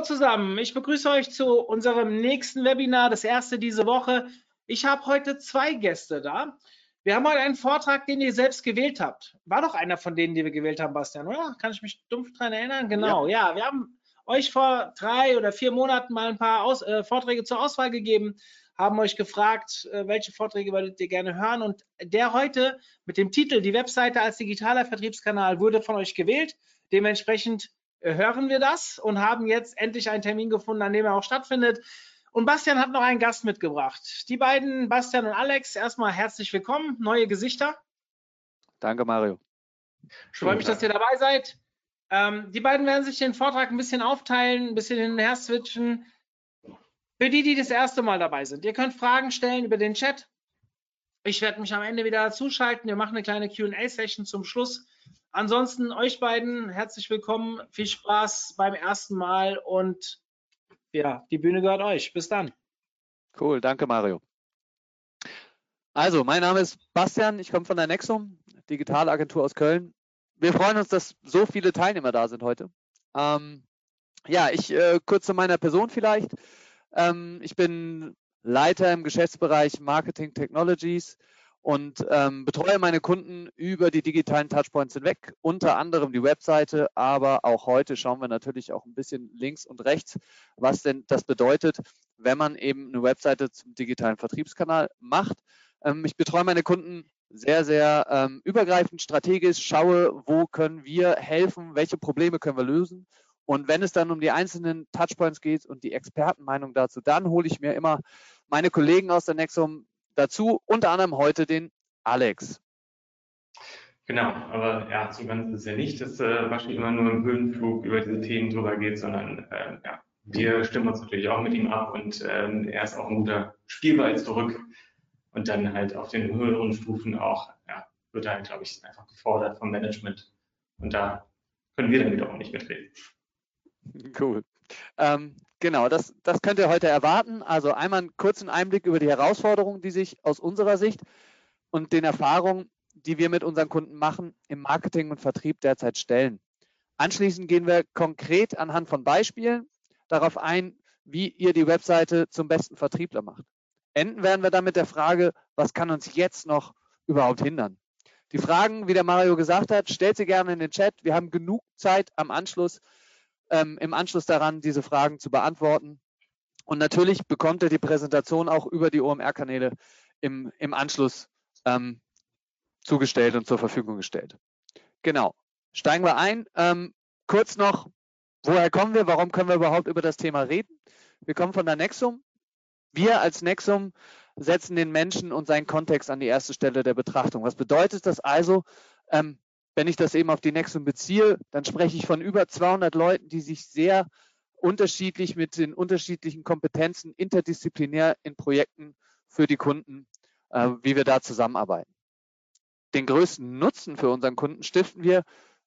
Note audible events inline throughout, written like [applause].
Hallo zusammen, ich begrüße euch zu unserem nächsten Webinar, das erste diese Woche. Ich habe heute zwei Gäste da. Wir haben heute einen Vortrag, den ihr selbst gewählt habt. War doch einer von denen, die wir gewählt haben, Bastian, oder? Kann ich mich dumpf daran erinnern? Genau, ja. ja. wir haben euch vor drei oder vier Monaten mal ein paar Aus äh, Vorträge zur Auswahl gegeben, haben euch gefragt, äh, welche Vorträge würdet ihr gerne hören. Und der heute mit dem Titel Die Webseite als digitaler Vertriebskanal wurde von euch gewählt. Dementsprechend hören wir das und haben jetzt endlich einen Termin gefunden, an dem er auch stattfindet. Und Bastian hat noch einen Gast mitgebracht. Die beiden, Bastian und Alex, erstmal herzlich willkommen, neue Gesichter. Danke, Mario. Ich freue mich, dass ihr dabei seid. Ähm, die beiden werden sich den Vortrag ein bisschen aufteilen, ein bisschen hin und her switchen. Für die, die das erste Mal dabei sind, ihr könnt Fragen stellen über den Chat. Ich werde mich am Ende wieder zuschalten. Wir machen eine kleine QA-Session zum Schluss. Ansonsten euch beiden herzlich willkommen, viel Spaß beim ersten Mal und ja, die Bühne gehört euch. Bis dann. Cool, danke Mario. Also, mein Name ist Bastian, ich komme von der Nexum, Digitalagentur aus Köln. Wir freuen uns, dass so viele Teilnehmer da sind heute. Ähm, ja, ich äh, kurz zu meiner Person vielleicht. Ähm, ich bin Leiter im Geschäftsbereich Marketing Technologies und ähm, betreue meine Kunden über die digitalen Touchpoints hinweg, unter anderem die Webseite, aber auch heute schauen wir natürlich auch ein bisschen links und rechts, was denn das bedeutet, wenn man eben eine Webseite zum digitalen Vertriebskanal macht. Ähm, ich betreue meine Kunden sehr, sehr ähm, übergreifend, strategisch, schaue, wo können wir helfen, welche Probleme können wir lösen. Und wenn es dann um die einzelnen Touchpoints geht und die Expertenmeinung dazu, dann hole ich mir immer meine Kollegen aus der Nexum dazu, unter anderem heute den Alex. Genau, aber ja, so ganz ist es ja nicht, dass äh, Waschi immer nur im Höhenflug über diese Themen drüber geht, sondern äh, ja, wir stimmen uns natürlich auch mit ihm ab und ähm, er ist auch ein guter Spielball zurück und dann halt auf den höheren Stufen auch, ja, wird er halt, glaube ich, einfach gefordert vom Management und da können wir dann wiederum nicht mitreden. Cool. Ähm, genau, das, das könnt ihr heute erwarten. Also einmal einen kurzen Einblick über die Herausforderungen, die sich aus unserer Sicht und den Erfahrungen, die wir mit unseren Kunden machen, im Marketing und Vertrieb derzeit stellen. Anschließend gehen wir konkret anhand von Beispielen darauf ein, wie ihr die Webseite zum besten Vertriebler macht. Enden werden wir dann mit der Frage, was kann uns jetzt noch überhaupt hindern? Die Fragen, wie der Mario gesagt hat, stellt sie gerne in den Chat. Wir haben genug Zeit am Anschluss, ähm, im Anschluss daran, diese Fragen zu beantworten. Und natürlich bekommt ihr die Präsentation auch über die OMR-Kanäle im, im Anschluss ähm, zugestellt und zur Verfügung gestellt. Genau. Steigen wir ein. Ähm, kurz noch, woher kommen wir? Warum können wir überhaupt über das Thema reden? Wir kommen von der Nexum. Wir als Nexum setzen den Menschen und seinen Kontext an die erste Stelle der Betrachtung. Was bedeutet das also? Ähm, wenn ich das eben auf die Nexum beziehe, dann spreche ich von über 200 Leuten, die sich sehr unterschiedlich mit den unterschiedlichen Kompetenzen interdisziplinär in Projekten für die Kunden, äh, wie wir da zusammenarbeiten. Den größten Nutzen für unseren Kunden stiften wir,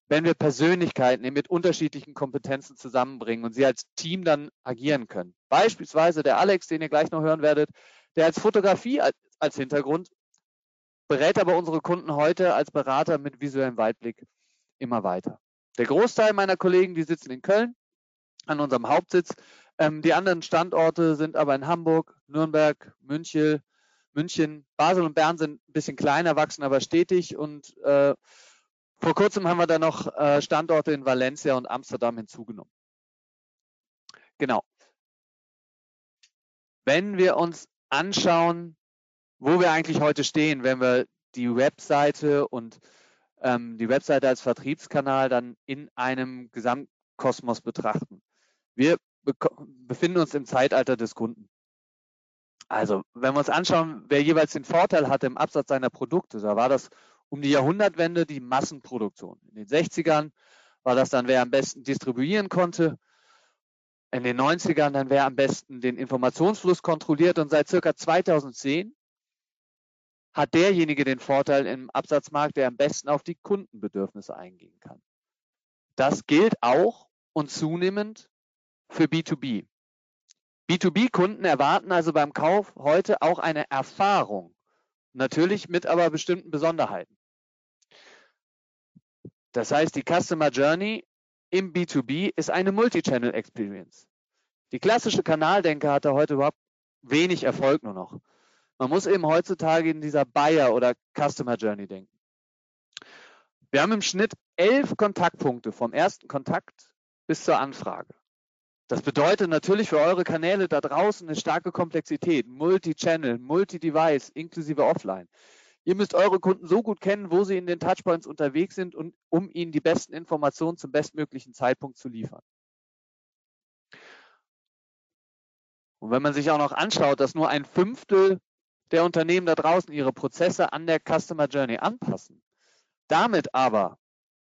wenn wir Persönlichkeiten mit unterschiedlichen Kompetenzen zusammenbringen und sie als Team dann agieren können. Beispielsweise der Alex, den ihr gleich noch hören werdet, der als Fotografie als Hintergrund berät aber unsere Kunden heute als Berater mit visuellem Weitblick immer weiter. Der Großteil meiner Kollegen, die sitzen in Köln an unserem Hauptsitz. Ähm, die anderen Standorte sind aber in Hamburg, Nürnberg, München, München, Basel und Bern sind ein bisschen kleiner, wachsen aber stetig. Und äh, vor kurzem haben wir da noch äh, Standorte in Valencia und Amsterdam hinzugenommen. Genau. Wenn wir uns anschauen, wo wir eigentlich heute stehen, wenn wir die Webseite und ähm, die Webseite als Vertriebskanal dann in einem Gesamtkosmos betrachten. Wir be befinden uns im Zeitalter des Kunden. Also, wenn wir uns anschauen, wer jeweils den Vorteil hatte im Absatz seiner Produkte, da war das um die Jahrhundertwende die Massenproduktion. In den 60ern war das dann, wer am besten distribuieren konnte. in den 90ern, dann wer am besten den Informationsfluss kontrolliert und seit circa 2010 hat derjenige den Vorteil im Absatzmarkt, der am besten auf die Kundenbedürfnisse eingehen kann. Das gilt auch und zunehmend für B2B. B2B-Kunden erwarten also beim Kauf heute auch eine Erfahrung, natürlich mit aber bestimmten Besonderheiten. Das heißt, die Customer Journey im B2B ist eine Multi-Channel Experience. Die klassische Kanaldenke hatte heute überhaupt wenig Erfolg nur noch. Man muss eben heutzutage in dieser Buyer- oder Customer Journey denken. Wir haben im Schnitt elf Kontaktpunkte vom ersten Kontakt bis zur Anfrage. Das bedeutet natürlich für eure Kanäle da draußen eine starke Komplexität, Multi-Channel, Multi-Device, inklusive Offline. Ihr müsst eure Kunden so gut kennen, wo sie in den Touchpoints unterwegs sind, und, um ihnen die besten Informationen zum bestmöglichen Zeitpunkt zu liefern. Und wenn man sich auch noch anschaut, dass nur ein Fünftel der Unternehmen da draußen ihre Prozesse an der Customer Journey anpassen, damit aber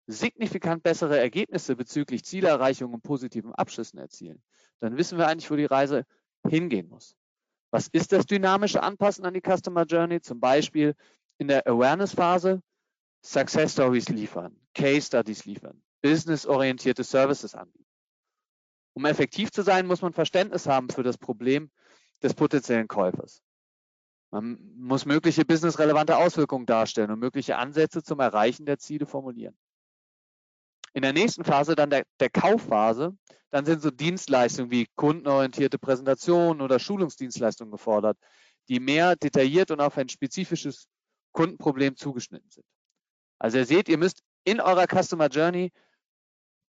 signifikant bessere Ergebnisse bezüglich Zielerreichung und positiven Abschlüssen erzielen, dann wissen wir eigentlich, wo die Reise hingehen muss. Was ist das dynamische Anpassen an die Customer Journey? Zum Beispiel in der Awareness-Phase Success Stories liefern, Case Studies liefern, businessorientierte Services anbieten. Um effektiv zu sein, muss man Verständnis haben für das Problem des potenziellen Käufers. Man muss mögliche businessrelevante Auswirkungen darstellen und mögliche Ansätze zum Erreichen der Ziele formulieren. In der nächsten Phase, dann der, der Kaufphase, dann sind so Dienstleistungen wie kundenorientierte Präsentationen oder Schulungsdienstleistungen gefordert, die mehr detailliert und auf ein spezifisches Kundenproblem zugeschnitten sind. Also ihr seht, ihr müsst in eurer Customer Journey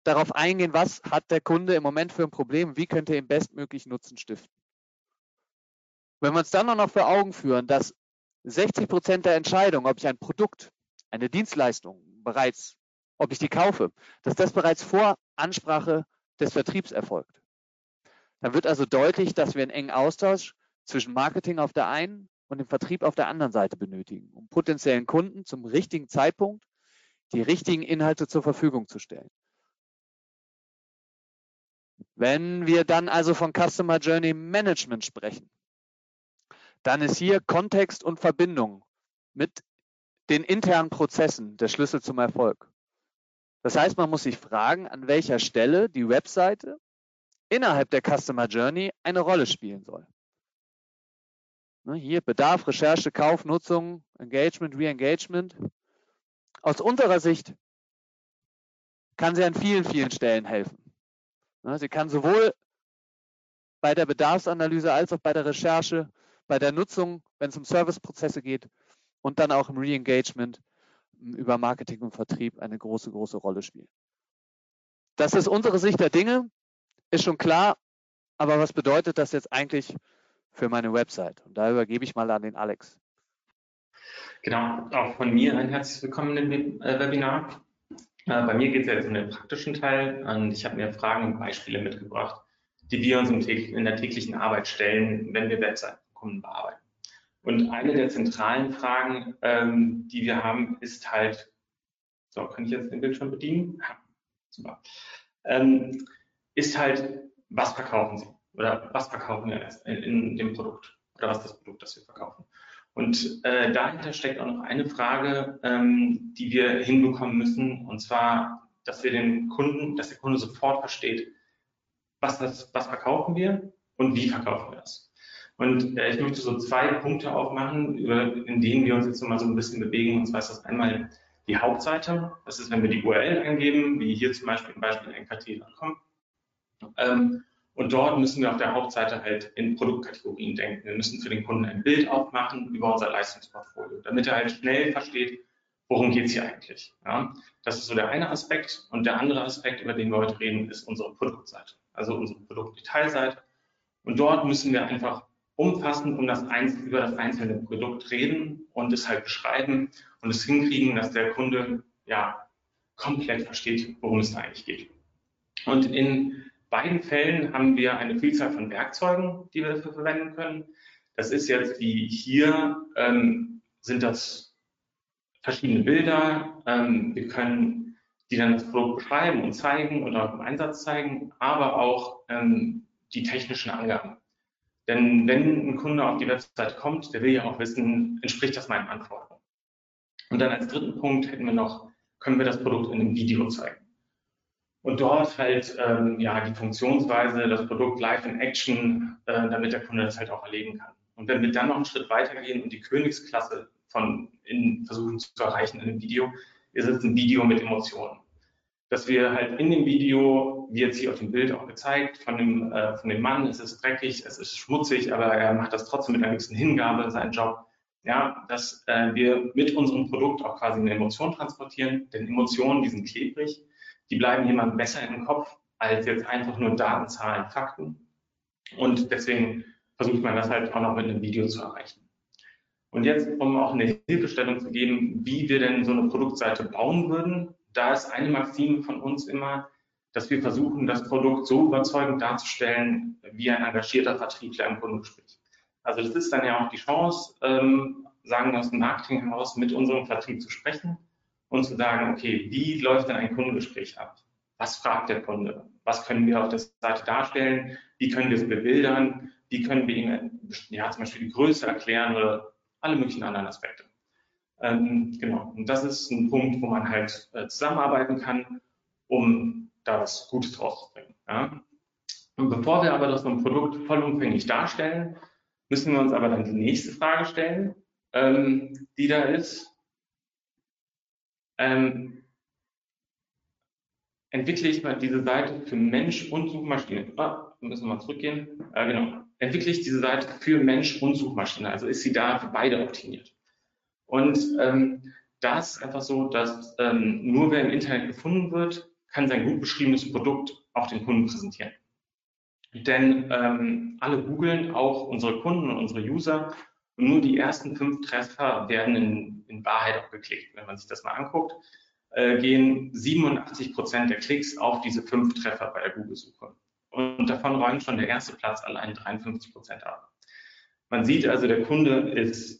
darauf eingehen, was hat der Kunde im Moment für ein Problem, wie könnte er ihm bestmöglich Nutzen stiften. Wenn wir uns dann noch vor Augen führen, dass 60 Prozent der Entscheidung, ob ich ein Produkt, eine Dienstleistung bereits, ob ich die kaufe, dass das bereits vor Ansprache des Vertriebs erfolgt. Dann wird also deutlich, dass wir einen engen Austausch zwischen Marketing auf der einen und dem Vertrieb auf der anderen Seite benötigen, um potenziellen Kunden zum richtigen Zeitpunkt die richtigen Inhalte zur Verfügung zu stellen. Wenn wir dann also von Customer Journey Management sprechen, dann ist hier Kontext und Verbindung mit den internen Prozessen der Schlüssel zum Erfolg. Das heißt, man muss sich fragen, an welcher Stelle die Webseite innerhalb der Customer Journey eine Rolle spielen soll. Ne, hier Bedarf, Recherche, Kauf, Nutzung, Engagement, Re-Engagement. Aus unserer Sicht kann sie an vielen, vielen Stellen helfen. Ne, sie kann sowohl bei der Bedarfsanalyse als auch bei der Recherche bei der Nutzung, wenn es um Serviceprozesse geht und dann auch im Re-Engagement über Marketing und Vertrieb eine große, große Rolle spielen. Das ist unsere Sicht der Dinge, ist schon klar, aber was bedeutet das jetzt eigentlich für meine Website? Und da übergebe ich mal an den Alex. Genau, auch von mir ein herzliches Willkommen im äh, Webinar. Äh, bei mir geht es jetzt um den praktischen Teil und ich habe mir Fragen und Beispiele mitgebracht, die wir uns in der täglichen Arbeit stellen, wenn wir Webseiten Kunden bearbeiten. Und eine der zentralen Fragen, ähm, die wir haben, ist halt, so, kann ich jetzt den Bildschirm bedienen? Ja, super. Ähm, ist halt, was verkaufen Sie? Oder was verkaufen wir in, in dem Produkt? Oder was ist das Produkt, das wir verkaufen? Und äh, dahinter steckt auch noch eine Frage, ähm, die wir hinbekommen müssen, und zwar, dass wir den Kunden, dass der Kunde sofort versteht, was, das, was verkaufen wir und wie verkaufen wir das. Und äh, ich möchte so zwei Punkte aufmachen, in denen wir uns jetzt nochmal so ein bisschen bewegen. Und zwar ist das einmal die Hauptseite. Das ist, wenn wir die URL eingeben, wie hier zum Beispiel im Beispiel nkt.com. Ähm, und dort müssen wir auf der Hauptseite halt in Produktkategorien denken. Wir müssen für den Kunden ein Bild aufmachen über unser Leistungsportfolio, damit er halt schnell versteht, worum geht es hier eigentlich. Ja? Das ist so der eine Aspekt. Und der andere Aspekt, über den wir heute reden, ist unsere Produktseite, also unsere Produktdetailseite. Und dort müssen wir einfach umfassend um das Einzel über das einzelne Produkt reden und es halt beschreiben und es hinkriegen, dass der Kunde ja komplett versteht, worum es da eigentlich geht. Und in beiden Fällen haben wir eine Vielzahl von Werkzeugen, die wir dafür verwenden können. Das ist jetzt wie hier, ähm, sind das verschiedene Bilder. Ähm, wir können die dann das Produkt beschreiben und zeigen und auch im Einsatz zeigen, aber auch ähm, die technischen Angaben. Denn wenn ein Kunde auf die Website kommt, der will ja auch wissen, entspricht das meinen Anforderungen. Und dann als dritten Punkt hätten wir noch, können wir das Produkt in einem Video zeigen. Und dort halt ähm, ja die Funktionsweise, das Produkt live in Action, äh, damit der Kunde das halt auch erleben kann. Und wenn wir dann noch einen Schritt weitergehen und die Königsklasse von in versuchen zu erreichen in einem Video, ist es ein Video mit Emotionen. Dass wir halt in dem Video, wie jetzt hier auf dem Bild auch gezeigt, von dem, äh, von dem Mann, es ist dreckig, es ist schmutzig, aber er macht das trotzdem mit einer gewissen Hingabe, seinen Job. Ja, dass äh, wir mit unserem Produkt auch quasi eine Emotion transportieren, denn Emotionen, die sind klebrig, die bleiben jemand besser im Kopf als jetzt einfach nur Daten, Zahlen, Fakten. Und deswegen versucht man das halt auch noch mit einem Video zu erreichen. Und jetzt, um auch eine Hilfestellung zu geben, wie wir denn so eine Produktseite bauen würden, da ist eine Maxime von uns immer, dass wir versuchen, das Produkt so überzeugend darzustellen, wie ein engagierter Vertriebler im Kundengespräch. Also das ist dann ja auch die Chance, ähm, sagen wir aus dem Marketing heraus, mit unserem Vertrieb zu sprechen und zu sagen, okay, wie läuft denn ein Kundengespräch ab? Was fragt der Kunde? Was können wir auf der Seite darstellen? Wie können wir es bebildern? Wie können wir ihm ja, zum Beispiel die Größe erklären oder alle möglichen anderen Aspekte? Ähm, genau. Und das ist ein Punkt, wo man halt äh, zusammenarbeiten kann, um da was Gutes draus zu bringen. Ja? Und bevor wir aber das Produkt vollumfänglich darstellen, müssen wir uns aber dann die nächste Frage stellen, ähm, die da ist, ähm, entwickle ich mal diese Seite für Mensch und Suchmaschine. Ah, müssen wir mal zurückgehen. Äh, genau. Entwickle ich diese Seite für Mensch und Suchmaschine. Also ist sie da für beide optimiert. Und ähm, da ist einfach so, dass ähm, nur wer im Internet gefunden wird, kann sein gut beschriebenes Produkt auch den Kunden präsentieren. Denn ähm, alle googeln, auch unsere Kunden und unsere User, und nur die ersten fünf Treffer werden in, in Wahrheit auch geklickt. Wenn man sich das mal anguckt, äh, gehen 87 Prozent der Klicks auf diese fünf Treffer bei der Google-Suche. Und davon räumt schon der erste Platz allein 53 Prozent ab. Man sieht also, der Kunde ist,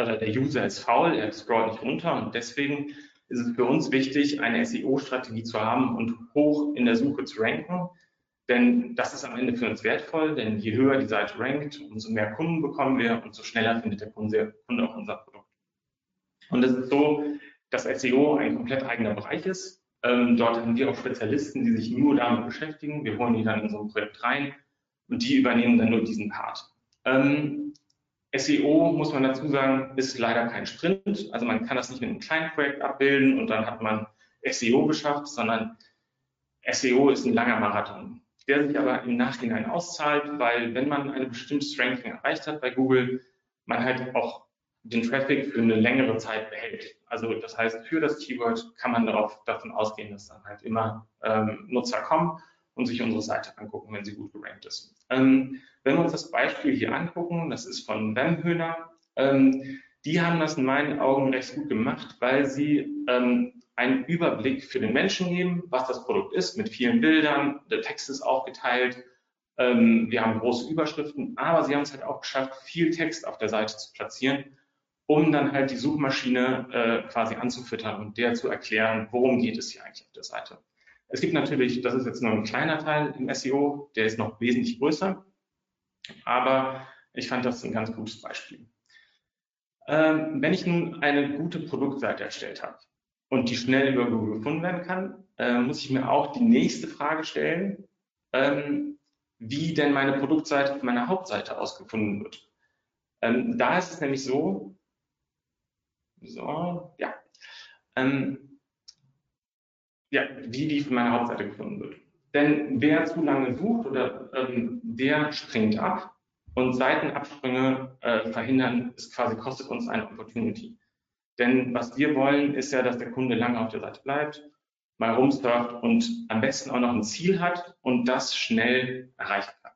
oder der User ist faul, er scrollt nicht runter und deswegen ist es für uns wichtig, eine SEO-Strategie zu haben und hoch in der Suche zu ranken, denn das ist am Ende für uns wertvoll, denn je höher die Seite rankt, umso mehr Kunden bekommen wir und so schneller findet der Kunde, Kunde auch unser Produkt. Und es ist so, dass SEO ein komplett eigener Bereich ist. Ähm, dort haben wir auch Spezialisten, die sich nur damit beschäftigen. Wir holen die dann in so ein Projekt rein und die übernehmen dann nur diesen Part. Ähm, SEO, muss man dazu sagen, ist leider kein Sprint. Also man kann das nicht mit einem kleinen Projekt abbilden und dann hat man SEO geschafft, sondern SEO ist ein langer Marathon der sich aber im Nachhinein auszahlt, weil wenn man eine bestimmte Ranking erreicht hat bei Google, man halt auch den Traffic für eine längere Zeit behält. Also das heißt, für das Keyword kann man darauf, davon ausgehen, dass dann halt immer ähm, Nutzer kommen und sich unsere Seite angucken, wenn sie gut gerankt ist. Ähm, wenn wir uns das Beispiel hier angucken, das ist von Wemhöhner, ähm, die haben das in meinen Augen recht gut gemacht, weil sie ähm, einen Überblick für den Menschen geben, was das Produkt ist, mit vielen Bildern, der Text ist aufgeteilt, ähm, wir haben große Überschriften, aber sie haben es halt auch geschafft, viel Text auf der Seite zu platzieren, um dann halt die Suchmaschine äh, quasi anzufüttern und der zu erklären, worum geht es hier eigentlich auf der Seite. Es gibt natürlich, das ist jetzt nur ein kleiner Teil im SEO, der ist noch wesentlich größer, aber ich fand das ein ganz gutes Beispiel. Ähm, wenn ich nun eine gute Produktseite erstellt habe, und die schnell über Google gefunden werden kann, äh, muss ich mir auch die nächste Frage stellen, ähm, wie denn meine Produktseite auf meiner Hauptseite ausgefunden wird. Ähm, da ist es nämlich so, so, ja, ähm, ja, wie die von meiner Hauptseite gefunden wird. Denn wer zu lange sucht oder ähm, der springt ab und Seitenabsprünge äh, verhindern, ist quasi kostet uns eine Opportunity. Denn was wir wollen, ist ja, dass der Kunde lange auf der Seite bleibt, mal rumsurft und am besten auch noch ein Ziel hat und das schnell erreichen kann.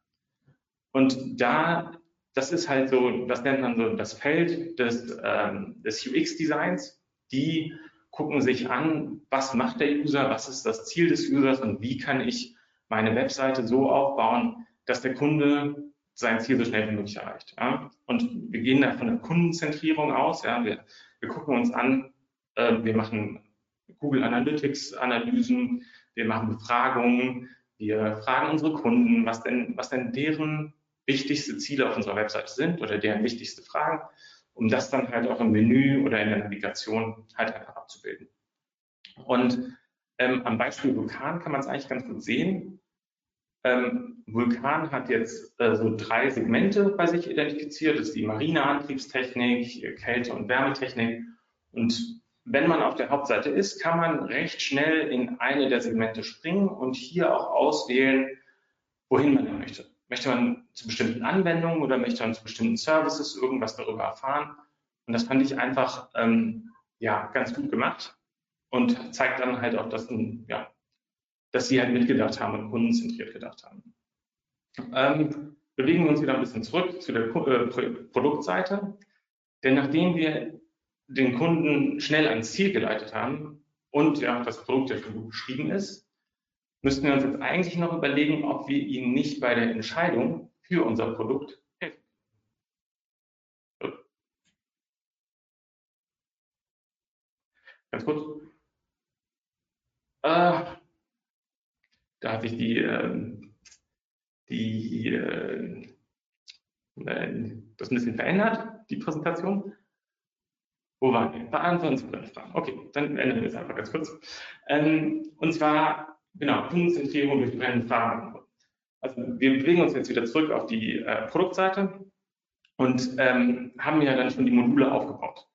Und da, das ist halt so, das nennt man so das Feld des, ähm, des UX-Designs. Die gucken sich an, was macht der User, was ist das Ziel des Users und wie kann ich meine Webseite so aufbauen, dass der Kunde sein Ziel so schnell wie möglich erreicht. Ja? Und wir gehen da von der Kundenzentrierung aus. Ja? Wir wir gucken uns an, äh, wir machen Google Analytics Analysen, wir machen Befragungen, Wir fragen unsere Kunden, was denn, was denn deren wichtigste Ziele auf unserer Webseite sind oder deren wichtigste Fragen, um das dann halt auch im Menü oder in der Navigation halt einfach abzubilden. Und ähm, am Beispiel Vulkan kann man es eigentlich ganz gut sehen. Ähm, Vulkan hat jetzt äh, so drei Segmente bei sich identifiziert. Das ist die Marineantriebstechnik, Kälte- und Wärmetechnik. Und wenn man auf der Hauptseite ist, kann man recht schnell in eine der Segmente springen und hier auch auswählen, wohin man möchte. Möchte man zu bestimmten Anwendungen oder möchte man zu bestimmten Services irgendwas darüber erfahren? Und das fand ich einfach ähm, ja, ganz gut gemacht und zeigt dann halt auch, dass, ja, dass sie halt mitgedacht haben und kundenzentriert gedacht haben. Ähm, bewegen wir uns wieder ein bisschen zurück zu der äh, Produktseite. Denn nachdem wir den Kunden schnell ans Ziel geleitet haben und ja, das Produkt ja schon gut beschrieben ist, müssten wir uns jetzt eigentlich noch überlegen, ob wir ihnen nicht bei der Entscheidung für unser Produkt helfen. Ganz kurz. Äh, da hat sich die, äh, die äh, das ein bisschen verändert, die Präsentation. Wo waren wir? Beantworten meine Fragen. Okay, dann ändern wir es einfach ganz kurz. Ähm, und zwar, genau, Kundenzentrierung durch brennende Fragen. Also wir bewegen uns jetzt wieder zurück auf die äh, Produktseite und ähm, haben ja dann schon die Module aufgebaut.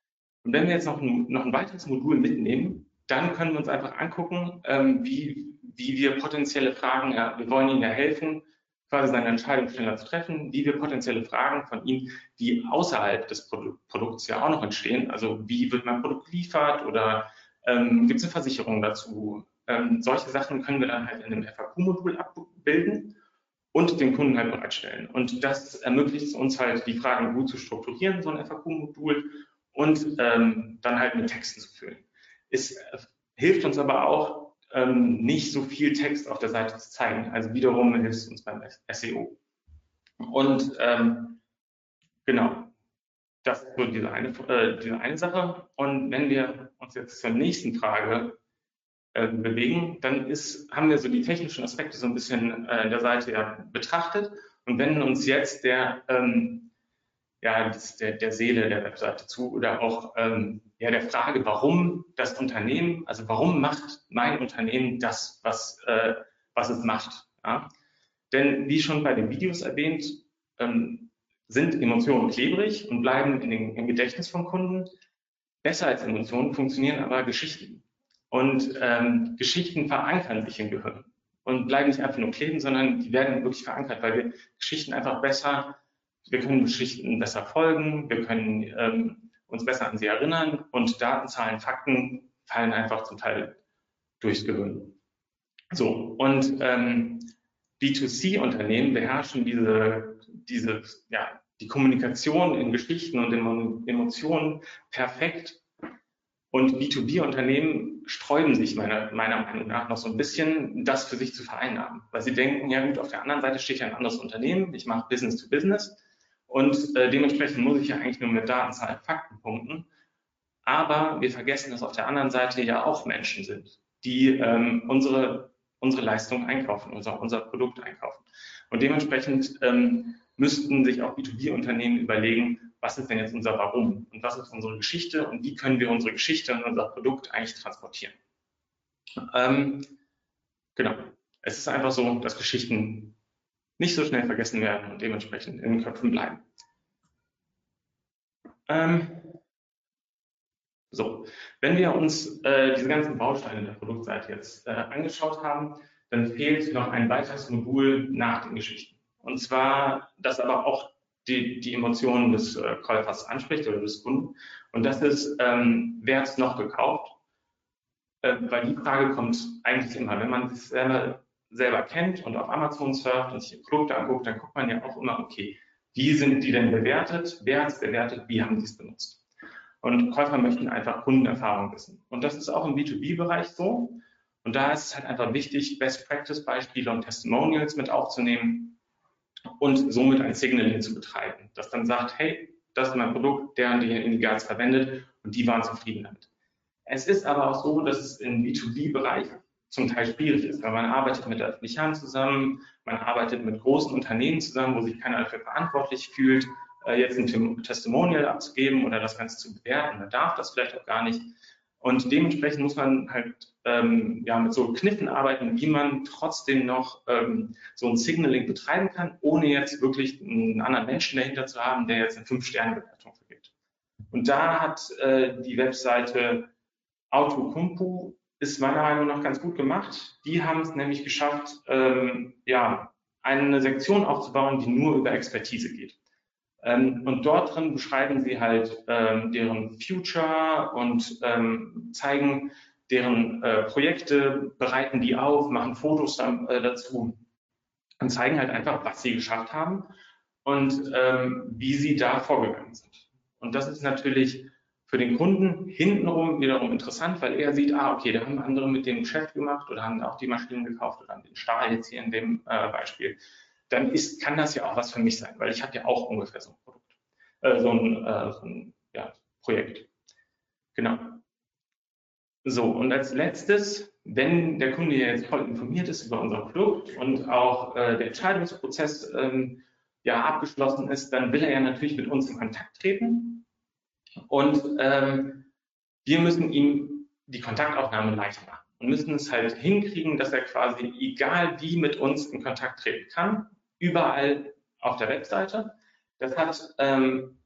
Und wenn wir jetzt noch ein, noch ein weiteres Modul mitnehmen, dann können wir uns einfach angucken, ähm, wie, wie wir potenzielle Fragen, ja, wir wollen Ihnen ja helfen, quasi seine Entscheidung schneller zu treffen, wie wir potenzielle Fragen von Ihnen, die außerhalb des Produ Produkts ja auch noch entstehen, also wie wird mein Produkt geliefert oder ähm, gibt es eine Versicherung dazu? Ähm, solche Sachen können wir dann halt in einem FAQ-Modul abbilden und den Kunden halt bereitstellen. Und das ermöglicht es uns halt, die Fragen gut zu strukturieren, so ein FAQ-Modul, und ähm, dann halt mit Texten zu füllen. Es äh, hilft uns aber auch, ähm, nicht so viel Text auf der Seite zu zeigen. Also wiederum hilft es uns beim SEO. Und ähm, genau, das ist so diese eine, äh, diese eine Sache. Und wenn wir uns jetzt zur nächsten Frage äh, bewegen, dann ist, haben wir so die technischen Aspekte so ein bisschen äh, der Seite ja betrachtet und wenden uns jetzt der ähm, ja, der, der Seele der Webseite zu oder auch ähm, ja, der Frage, warum das Unternehmen, also warum macht mein Unternehmen das, was, äh, was es macht. Ja? Denn wie schon bei den Videos erwähnt, ähm, sind Emotionen klebrig und bleiben in den, im Gedächtnis vom Kunden. Besser als Emotionen funktionieren aber Geschichten. Und ähm, Geschichten verankern sich im Gehirn und bleiben nicht einfach nur kleben, sondern die werden wirklich verankert, weil wir Geschichten einfach besser wir können Geschichten besser folgen, wir können ähm, uns besser an sie erinnern und Daten, Zahlen, Fakten fallen einfach zum Teil durchs Gehirn. So, und ähm, B2C-Unternehmen beherrschen diese, diese, ja, die Kommunikation in Geschichten und in Emotionen perfekt. Und B2B-Unternehmen sträuben sich meiner, meiner Meinung nach noch so ein bisschen, das für sich zu vereinnahmen. Weil sie denken, ja gut, auf der anderen Seite steht ja ein anderes Unternehmen, ich mache Business to Business. Und äh, dementsprechend muss ich ja eigentlich nur mit Datenzahlen, Fakten punkten. Aber wir vergessen, dass auf der anderen Seite ja auch Menschen sind, die ähm, unsere, unsere Leistung einkaufen, unser, unser Produkt einkaufen. Und dementsprechend ähm, müssten sich auch B2B-Unternehmen überlegen, was ist denn jetzt unser Warum und was ist unsere Geschichte und wie können wir unsere Geschichte und unser Produkt eigentlich transportieren. Ähm, genau. Es ist einfach so, dass Geschichten nicht so schnell vergessen werden und dementsprechend in den Köpfen bleiben. Ähm, so, wenn wir uns äh, diese ganzen Bausteine der Produktseite jetzt äh, angeschaut haben, dann fehlt noch ein weiteres Modul nach den Geschichten. Und zwar, das aber auch die, die Emotionen des äh, Käufers anspricht oder des Kunden. Und das ist, ähm, wer hat es noch gekauft? Äh, weil die Frage kommt eigentlich immer, wenn man sich selber selber kennt und auf Amazon surft und sich die Produkte anguckt, dann guckt man ja auch immer, okay, wie sind die denn bewertet? Wer hat es bewertet? Wie haben die es benutzt? Und Käufer möchten einfach Kundenerfahrung wissen. Und das ist auch im B2B-Bereich so. Und da ist es halt einfach wichtig, Best-Practice-Beispiele und Testimonials mit aufzunehmen und somit ein Signaling zu betreiben, das dann sagt, hey, das ist mein Produkt, der und die Indigas verwendet und die waren zufrieden damit. Es ist aber auch so, dass es im B2B-Bereich zum Teil schwierig ist, weil man arbeitet mit öffentlichen Hand zusammen, man arbeitet mit großen Unternehmen zusammen, wo sich keiner dafür verantwortlich fühlt, äh, jetzt ein Testimonial abzugeben oder das Ganze zu bewerten. Man darf das vielleicht auch gar nicht. Und dementsprechend muss man halt ähm, ja, mit so Kniffen arbeiten, wie man trotzdem noch ähm, so ein Signaling betreiben kann, ohne jetzt wirklich einen anderen Menschen dahinter zu haben, der jetzt eine Fünf-Sterne-Bewertung vergibt. Und da hat äh, die Webseite Autokumpu ist meiner Meinung nach ganz gut gemacht. Die haben es nämlich geschafft, ähm, ja, eine Sektion aufzubauen, die nur über Expertise geht. Ähm, und dort drin beschreiben sie halt ähm, deren Future und ähm, zeigen deren äh, Projekte, bereiten die auf, machen Fotos dann, äh, dazu und zeigen halt einfach, was sie geschafft haben und ähm, wie sie da vorgegangen sind. Und das ist natürlich für den Kunden hintenrum wiederum interessant, weil er sieht, ah, okay, da haben andere mit dem Geschäft gemacht oder haben auch die Maschinen gekauft oder den Stahl jetzt hier in dem äh, Beispiel dann ist, kann das ja auch was für mich sein, weil ich habe ja auch ungefähr so ein Produkt, äh, so ein, äh, so ein ja, Projekt. Genau. So, und als letztes, wenn der Kunde jetzt voll informiert ist über unser Produkt und auch äh, der Entscheidungsprozess ähm, ja abgeschlossen ist, dann will er ja natürlich mit uns in Kontakt treten. Und ähm, wir müssen ihm die Kontaktaufnahme leicht machen und müssen es halt hinkriegen, dass er quasi egal wie mit uns in Kontakt treten kann überall auf der Webseite. Das hat ähm,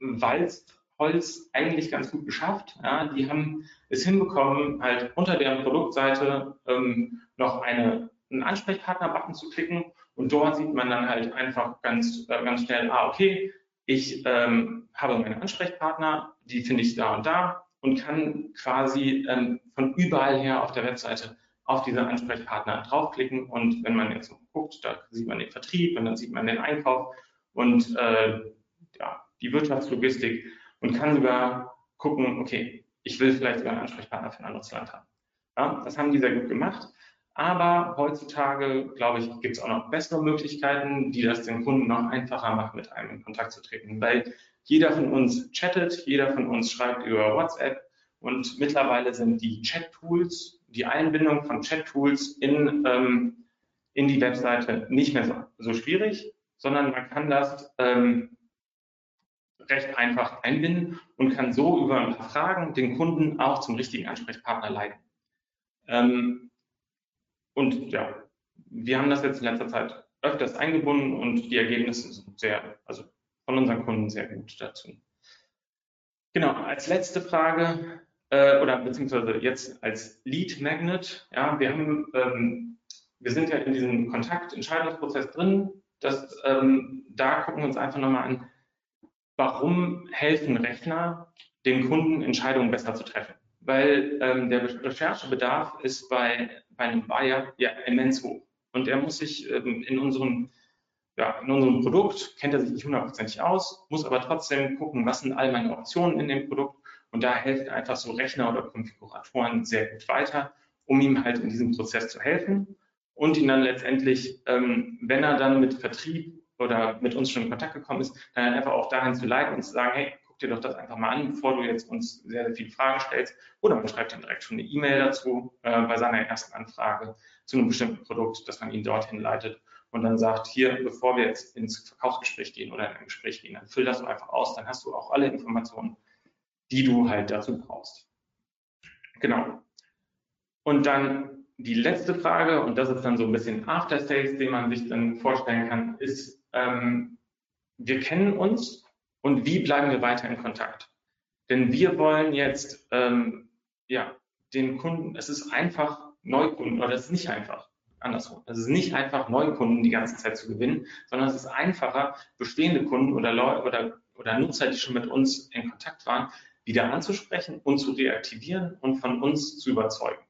Walzholz eigentlich ganz gut geschafft. Ja, die haben es hinbekommen, halt unter deren Produktseite ähm, noch eine, einen Ansprechpartner-Button zu klicken und dort sieht man dann halt einfach ganz, äh, ganz schnell, ah, okay, ich ähm, habe meine Ansprechpartner, die finde ich da und da und kann quasi ähm, von überall her auf der Webseite auf diese Ansprechpartner draufklicken und wenn man jetzt guckt, da sieht man den Vertrieb und dann sieht man den Einkauf und äh, ja, die Wirtschaftslogistik und kann sogar gucken, okay, ich will vielleicht sogar einen Ansprechpartner für ein anderes Land haben. Ja, das haben die sehr gut gemacht. Aber heutzutage, glaube ich, gibt es auch noch bessere Möglichkeiten, die das den Kunden noch einfacher machen, mit einem in Kontakt zu treten. Weil jeder von uns chattet, jeder von uns schreibt über WhatsApp und mittlerweile sind die Chat-Tools die Einbindung von Chat-Tools in, ähm, in die Webseite nicht mehr so, so, schwierig, sondern man kann das ähm, recht einfach einbinden und kann so über ein paar Fragen den Kunden auch zum richtigen Ansprechpartner leiten. Ähm, und ja, wir haben das jetzt in letzter Zeit öfters eingebunden und die Ergebnisse sind sehr, also von unseren Kunden sehr gut dazu. Genau, als letzte Frage, äh, oder beziehungsweise jetzt als Lead Magnet. Ja, wir haben, ähm, wir sind ja in diesem Kontakt-Entscheidungsprozess drin. Das, ähm, da gucken wir uns einfach nochmal an, warum helfen Rechner den Kunden Entscheidungen besser zu treffen? Weil ähm, der Recherchebedarf ist bei, bei einem Buyer ja immens hoch. Und er muss sich ähm, in unserem ja, in unserem Produkt kennt er sich nicht hundertprozentig aus, muss aber trotzdem gucken, was sind all meine Optionen in dem Produkt und da helfen einfach so Rechner oder Konfiguratoren sehr gut weiter, um ihm halt in diesem Prozess zu helfen und ihn dann letztendlich, ähm, wenn er dann mit Vertrieb oder mit uns schon in Kontakt gekommen ist, dann halt einfach auch dahin zu leiten und zu sagen, hey, guck dir doch das einfach mal an, bevor du jetzt uns sehr, sehr viele Fragen stellst. Oder man schreibt dann direkt schon eine E-Mail dazu äh, bei seiner ersten Anfrage zu einem bestimmten Produkt, dass man ihn dorthin leitet und dann sagt, hier, bevor wir jetzt ins Verkaufsgespräch gehen oder in ein Gespräch gehen, dann füll das einfach aus, dann hast du auch alle Informationen, die du halt dazu brauchst. Genau. Und dann die letzte Frage, und das ist dann so ein bisschen After Sales, den man sich dann vorstellen kann, ist, ähm, wir kennen uns und wie bleiben wir weiter in Kontakt? Denn wir wollen jetzt, ähm, ja, den Kunden, es ist einfach Neukunden, oder es ist nicht einfach, andersrum. Es ist nicht einfach, neue Kunden die ganze Zeit zu gewinnen, sondern es ist einfacher, bestehende Kunden oder, Leute, oder, oder Nutzer, die schon mit uns in Kontakt waren, wieder anzusprechen und zu reaktivieren und von uns zu überzeugen.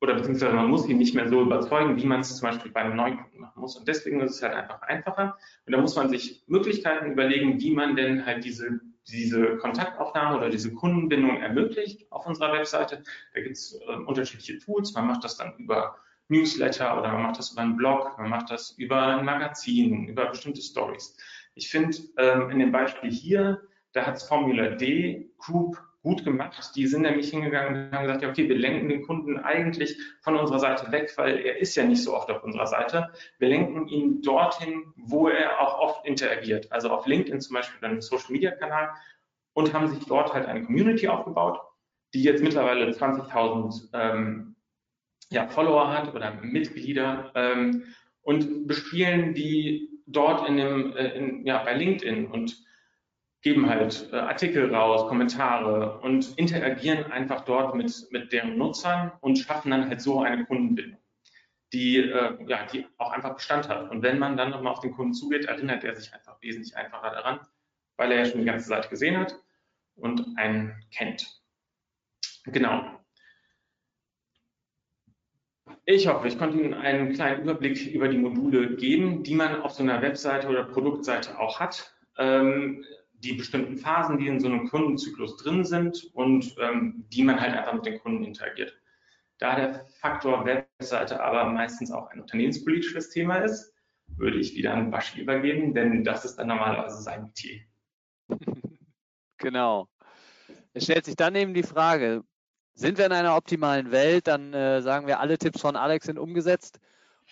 Oder beziehungsweise man muss ihn nicht mehr so überzeugen, wie man es zum Beispiel bei einem neuen Kunden machen muss. Und deswegen ist es halt einfach einfacher. Und da muss man sich Möglichkeiten überlegen, wie man denn halt diese, diese Kontaktaufnahme oder diese Kundenbindung ermöglicht auf unserer Webseite. Da gibt es äh, unterschiedliche Tools. Man macht das dann über Newsletter oder man macht das über einen Blog, man macht das über ein Magazin, über bestimmte Stories. Ich finde ähm, in dem Beispiel hier da hat es Formula D Group gut gemacht. Die sind nämlich hingegangen und haben gesagt, ja, okay, wir lenken den Kunden eigentlich von unserer Seite weg, weil er ist ja nicht so oft auf unserer Seite. Wir lenken ihn dorthin, wo er auch oft interagiert. Also auf LinkedIn zum Beispiel, einem Social-Media-Kanal und haben sich dort halt eine Community aufgebaut, die jetzt mittlerweile 20.000 ähm, ja, Follower hat oder Mitglieder ähm, und bespielen die dort in dem, äh, in, ja, bei LinkedIn und geben halt äh, Artikel raus, Kommentare und interagieren einfach dort mit, mit deren Nutzern und schaffen dann halt so eine Kundenbindung, die, äh, ja, die auch einfach Bestand hat. Und wenn man dann nochmal auf den Kunden zugeht, erinnert er sich einfach wesentlich einfacher daran, weil er ja schon die ganze Seite gesehen hat und einen kennt. Genau. Ich hoffe, ich konnte Ihnen einen kleinen Überblick über die Module geben, die man auf so einer Webseite oder Produktseite auch hat. Ähm, die bestimmten Phasen, die in so einem Kundenzyklus drin sind und ähm, die man halt einfach mit den Kunden interagiert. Da der Faktor Webseite aber meistens auch ein unternehmenspolitisches Thema ist, würde ich wieder an Baschi übergeben, denn das ist dann normalerweise sein Metier. [laughs] Genau. Es stellt sich dann eben die Frage, sind wir in einer optimalen Welt, dann äh, sagen wir, alle Tipps von Alex sind umgesetzt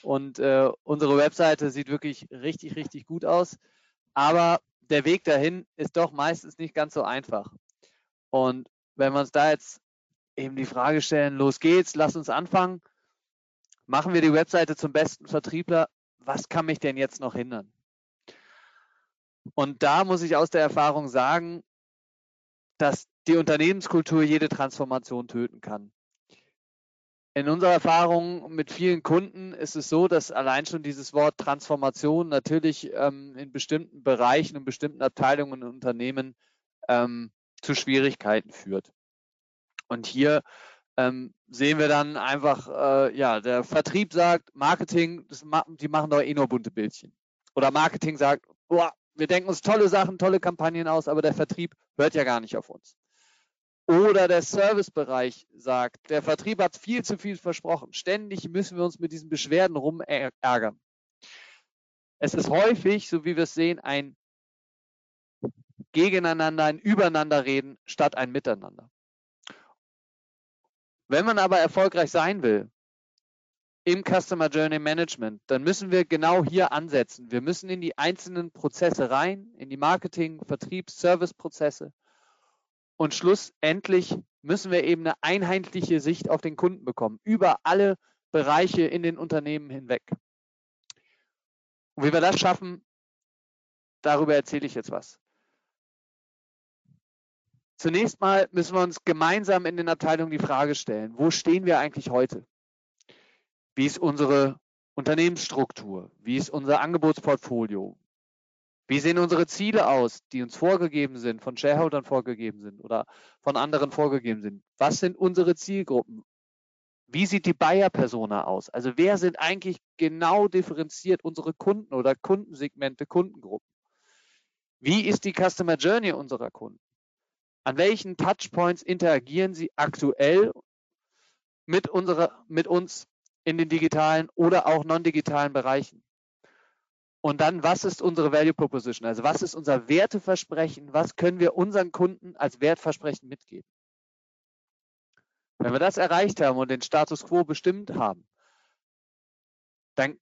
und äh, unsere Webseite sieht wirklich richtig, richtig gut aus. Aber der Weg dahin ist doch meistens nicht ganz so einfach. Und wenn wir uns da jetzt eben die Frage stellen, los geht's, lass uns anfangen, machen wir die Webseite zum besten Vertriebler, was kann mich denn jetzt noch hindern? Und da muss ich aus der Erfahrung sagen, dass die Unternehmenskultur jede Transformation töten kann. In unserer Erfahrung mit vielen Kunden ist es so, dass allein schon dieses Wort Transformation natürlich ähm, in bestimmten Bereichen und bestimmten Abteilungen und Unternehmen ähm, zu Schwierigkeiten führt. Und hier ähm, sehen wir dann einfach, äh, ja, der Vertrieb sagt, Marketing, das, die machen doch eh nur bunte Bildchen. Oder Marketing sagt, boah, wir denken uns tolle Sachen, tolle Kampagnen aus, aber der Vertrieb hört ja gar nicht auf uns. Oder der Servicebereich sagt, der Vertrieb hat viel zu viel versprochen. Ständig müssen wir uns mit diesen Beschwerden rumärgern. Es ist häufig, so wie wir es sehen, ein Gegeneinander, ein Übereinanderreden statt ein Miteinander. Wenn man aber erfolgreich sein will im Customer Journey Management, dann müssen wir genau hier ansetzen. Wir müssen in die einzelnen Prozesse rein, in die Marketing, Vertriebs, Serviceprozesse und schlussendlich müssen wir eben eine einheitliche Sicht auf den Kunden bekommen, über alle Bereiche in den Unternehmen hinweg. Und wie wir das schaffen, darüber erzähle ich jetzt was. Zunächst mal müssen wir uns gemeinsam in den Abteilungen die Frage stellen, wo stehen wir eigentlich heute? Wie ist unsere Unternehmensstruktur? Wie ist unser Angebotsportfolio? Wie sehen unsere Ziele aus, die uns vorgegeben sind, von Shareholdern vorgegeben sind oder von anderen vorgegeben sind? Was sind unsere Zielgruppen? Wie sieht die Buyer-Persona aus? Also wer sind eigentlich genau differenziert unsere Kunden oder Kundensegmente, Kundengruppen? Wie ist die Customer Journey unserer Kunden? An welchen Touchpoints interagieren sie aktuell mit, unserer, mit uns in den digitalen oder auch non-digitalen Bereichen? Und dann, was ist unsere Value Proposition? Also was ist unser Werteversprechen? Was können wir unseren Kunden als Wertversprechen mitgeben? Wenn wir das erreicht haben und den Status quo bestimmt haben, dann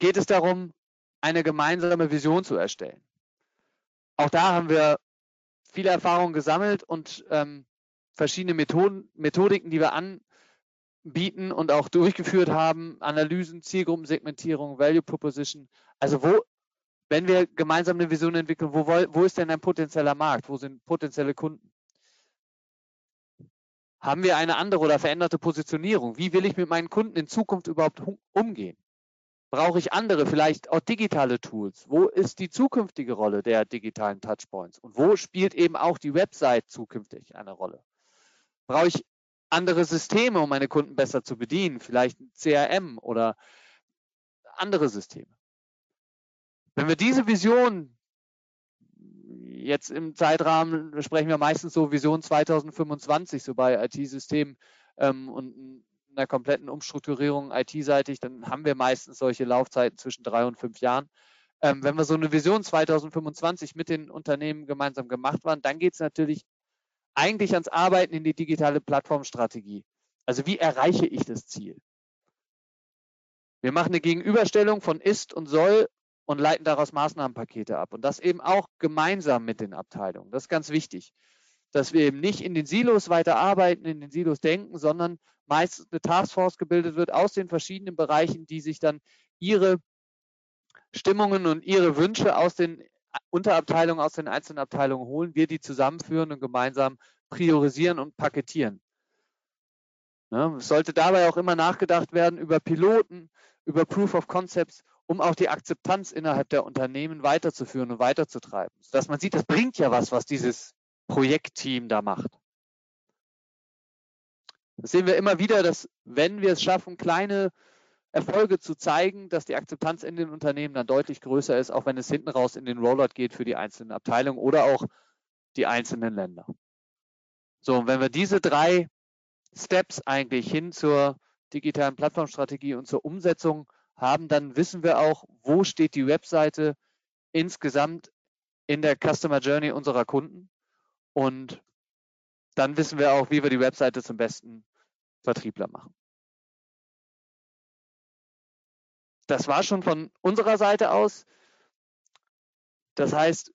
geht es darum, eine gemeinsame Vision zu erstellen. Auch da haben wir viele Erfahrungen gesammelt und ähm, verschiedene Methoden, Methodiken, die wir anbieten und auch durchgeführt haben, Analysen, Zielgruppensegmentierung, Value Proposition, also wo, wenn wir gemeinsam eine Vision entwickeln, wo, wo ist denn ein potenzieller Markt? Wo sind potenzielle Kunden? Haben wir eine andere oder veränderte Positionierung? Wie will ich mit meinen Kunden in Zukunft überhaupt umgehen? Brauche ich andere, vielleicht auch digitale Tools? Wo ist die zukünftige Rolle der digitalen Touchpoints? Und wo spielt eben auch die Website zukünftig eine Rolle? Brauche ich andere Systeme, um meine Kunden besser zu bedienen? Vielleicht ein CRM oder andere Systeme? Wenn wir diese Vision jetzt im Zeitrahmen sprechen wir meistens so Vision 2025, so bei IT-Systemen ähm, und einer kompletten Umstrukturierung IT-seitig, dann haben wir meistens solche Laufzeiten zwischen drei und fünf Jahren. Ähm, wenn wir so eine Vision 2025 mit den Unternehmen gemeinsam gemacht waren, dann geht es natürlich eigentlich ans Arbeiten in die digitale Plattformstrategie. Also wie erreiche ich das Ziel? Wir machen eine Gegenüberstellung von ist und soll und leiten daraus Maßnahmenpakete ab. Und das eben auch gemeinsam mit den Abteilungen. Das ist ganz wichtig, dass wir eben nicht in den Silos weiter arbeiten, in den Silos denken, sondern meist eine Taskforce gebildet wird aus den verschiedenen Bereichen, die sich dann ihre Stimmungen und ihre Wünsche aus den Unterabteilungen, aus den einzelnen Abteilungen holen, wir die zusammenführen und gemeinsam priorisieren und paketieren. Ja, es sollte dabei auch immer nachgedacht werden über Piloten, über Proof of Concepts, um auch die Akzeptanz innerhalb der Unternehmen weiterzuführen und weiterzutreiben. Dass man sieht, das bringt ja was, was dieses Projektteam da macht. Das sehen wir immer wieder, dass wenn wir es schaffen, kleine Erfolge zu zeigen, dass die Akzeptanz in den Unternehmen dann deutlich größer ist, auch wenn es hinten raus in den Rollout geht für die einzelnen Abteilungen oder auch die einzelnen Länder. So, und wenn wir diese drei Steps eigentlich hin zur digitalen Plattformstrategie und zur Umsetzung haben, dann wissen wir auch, wo steht die Webseite insgesamt in der Customer Journey unserer Kunden. Und dann wissen wir auch, wie wir die Webseite zum besten Vertriebler machen. Das war schon von unserer Seite aus. Das heißt,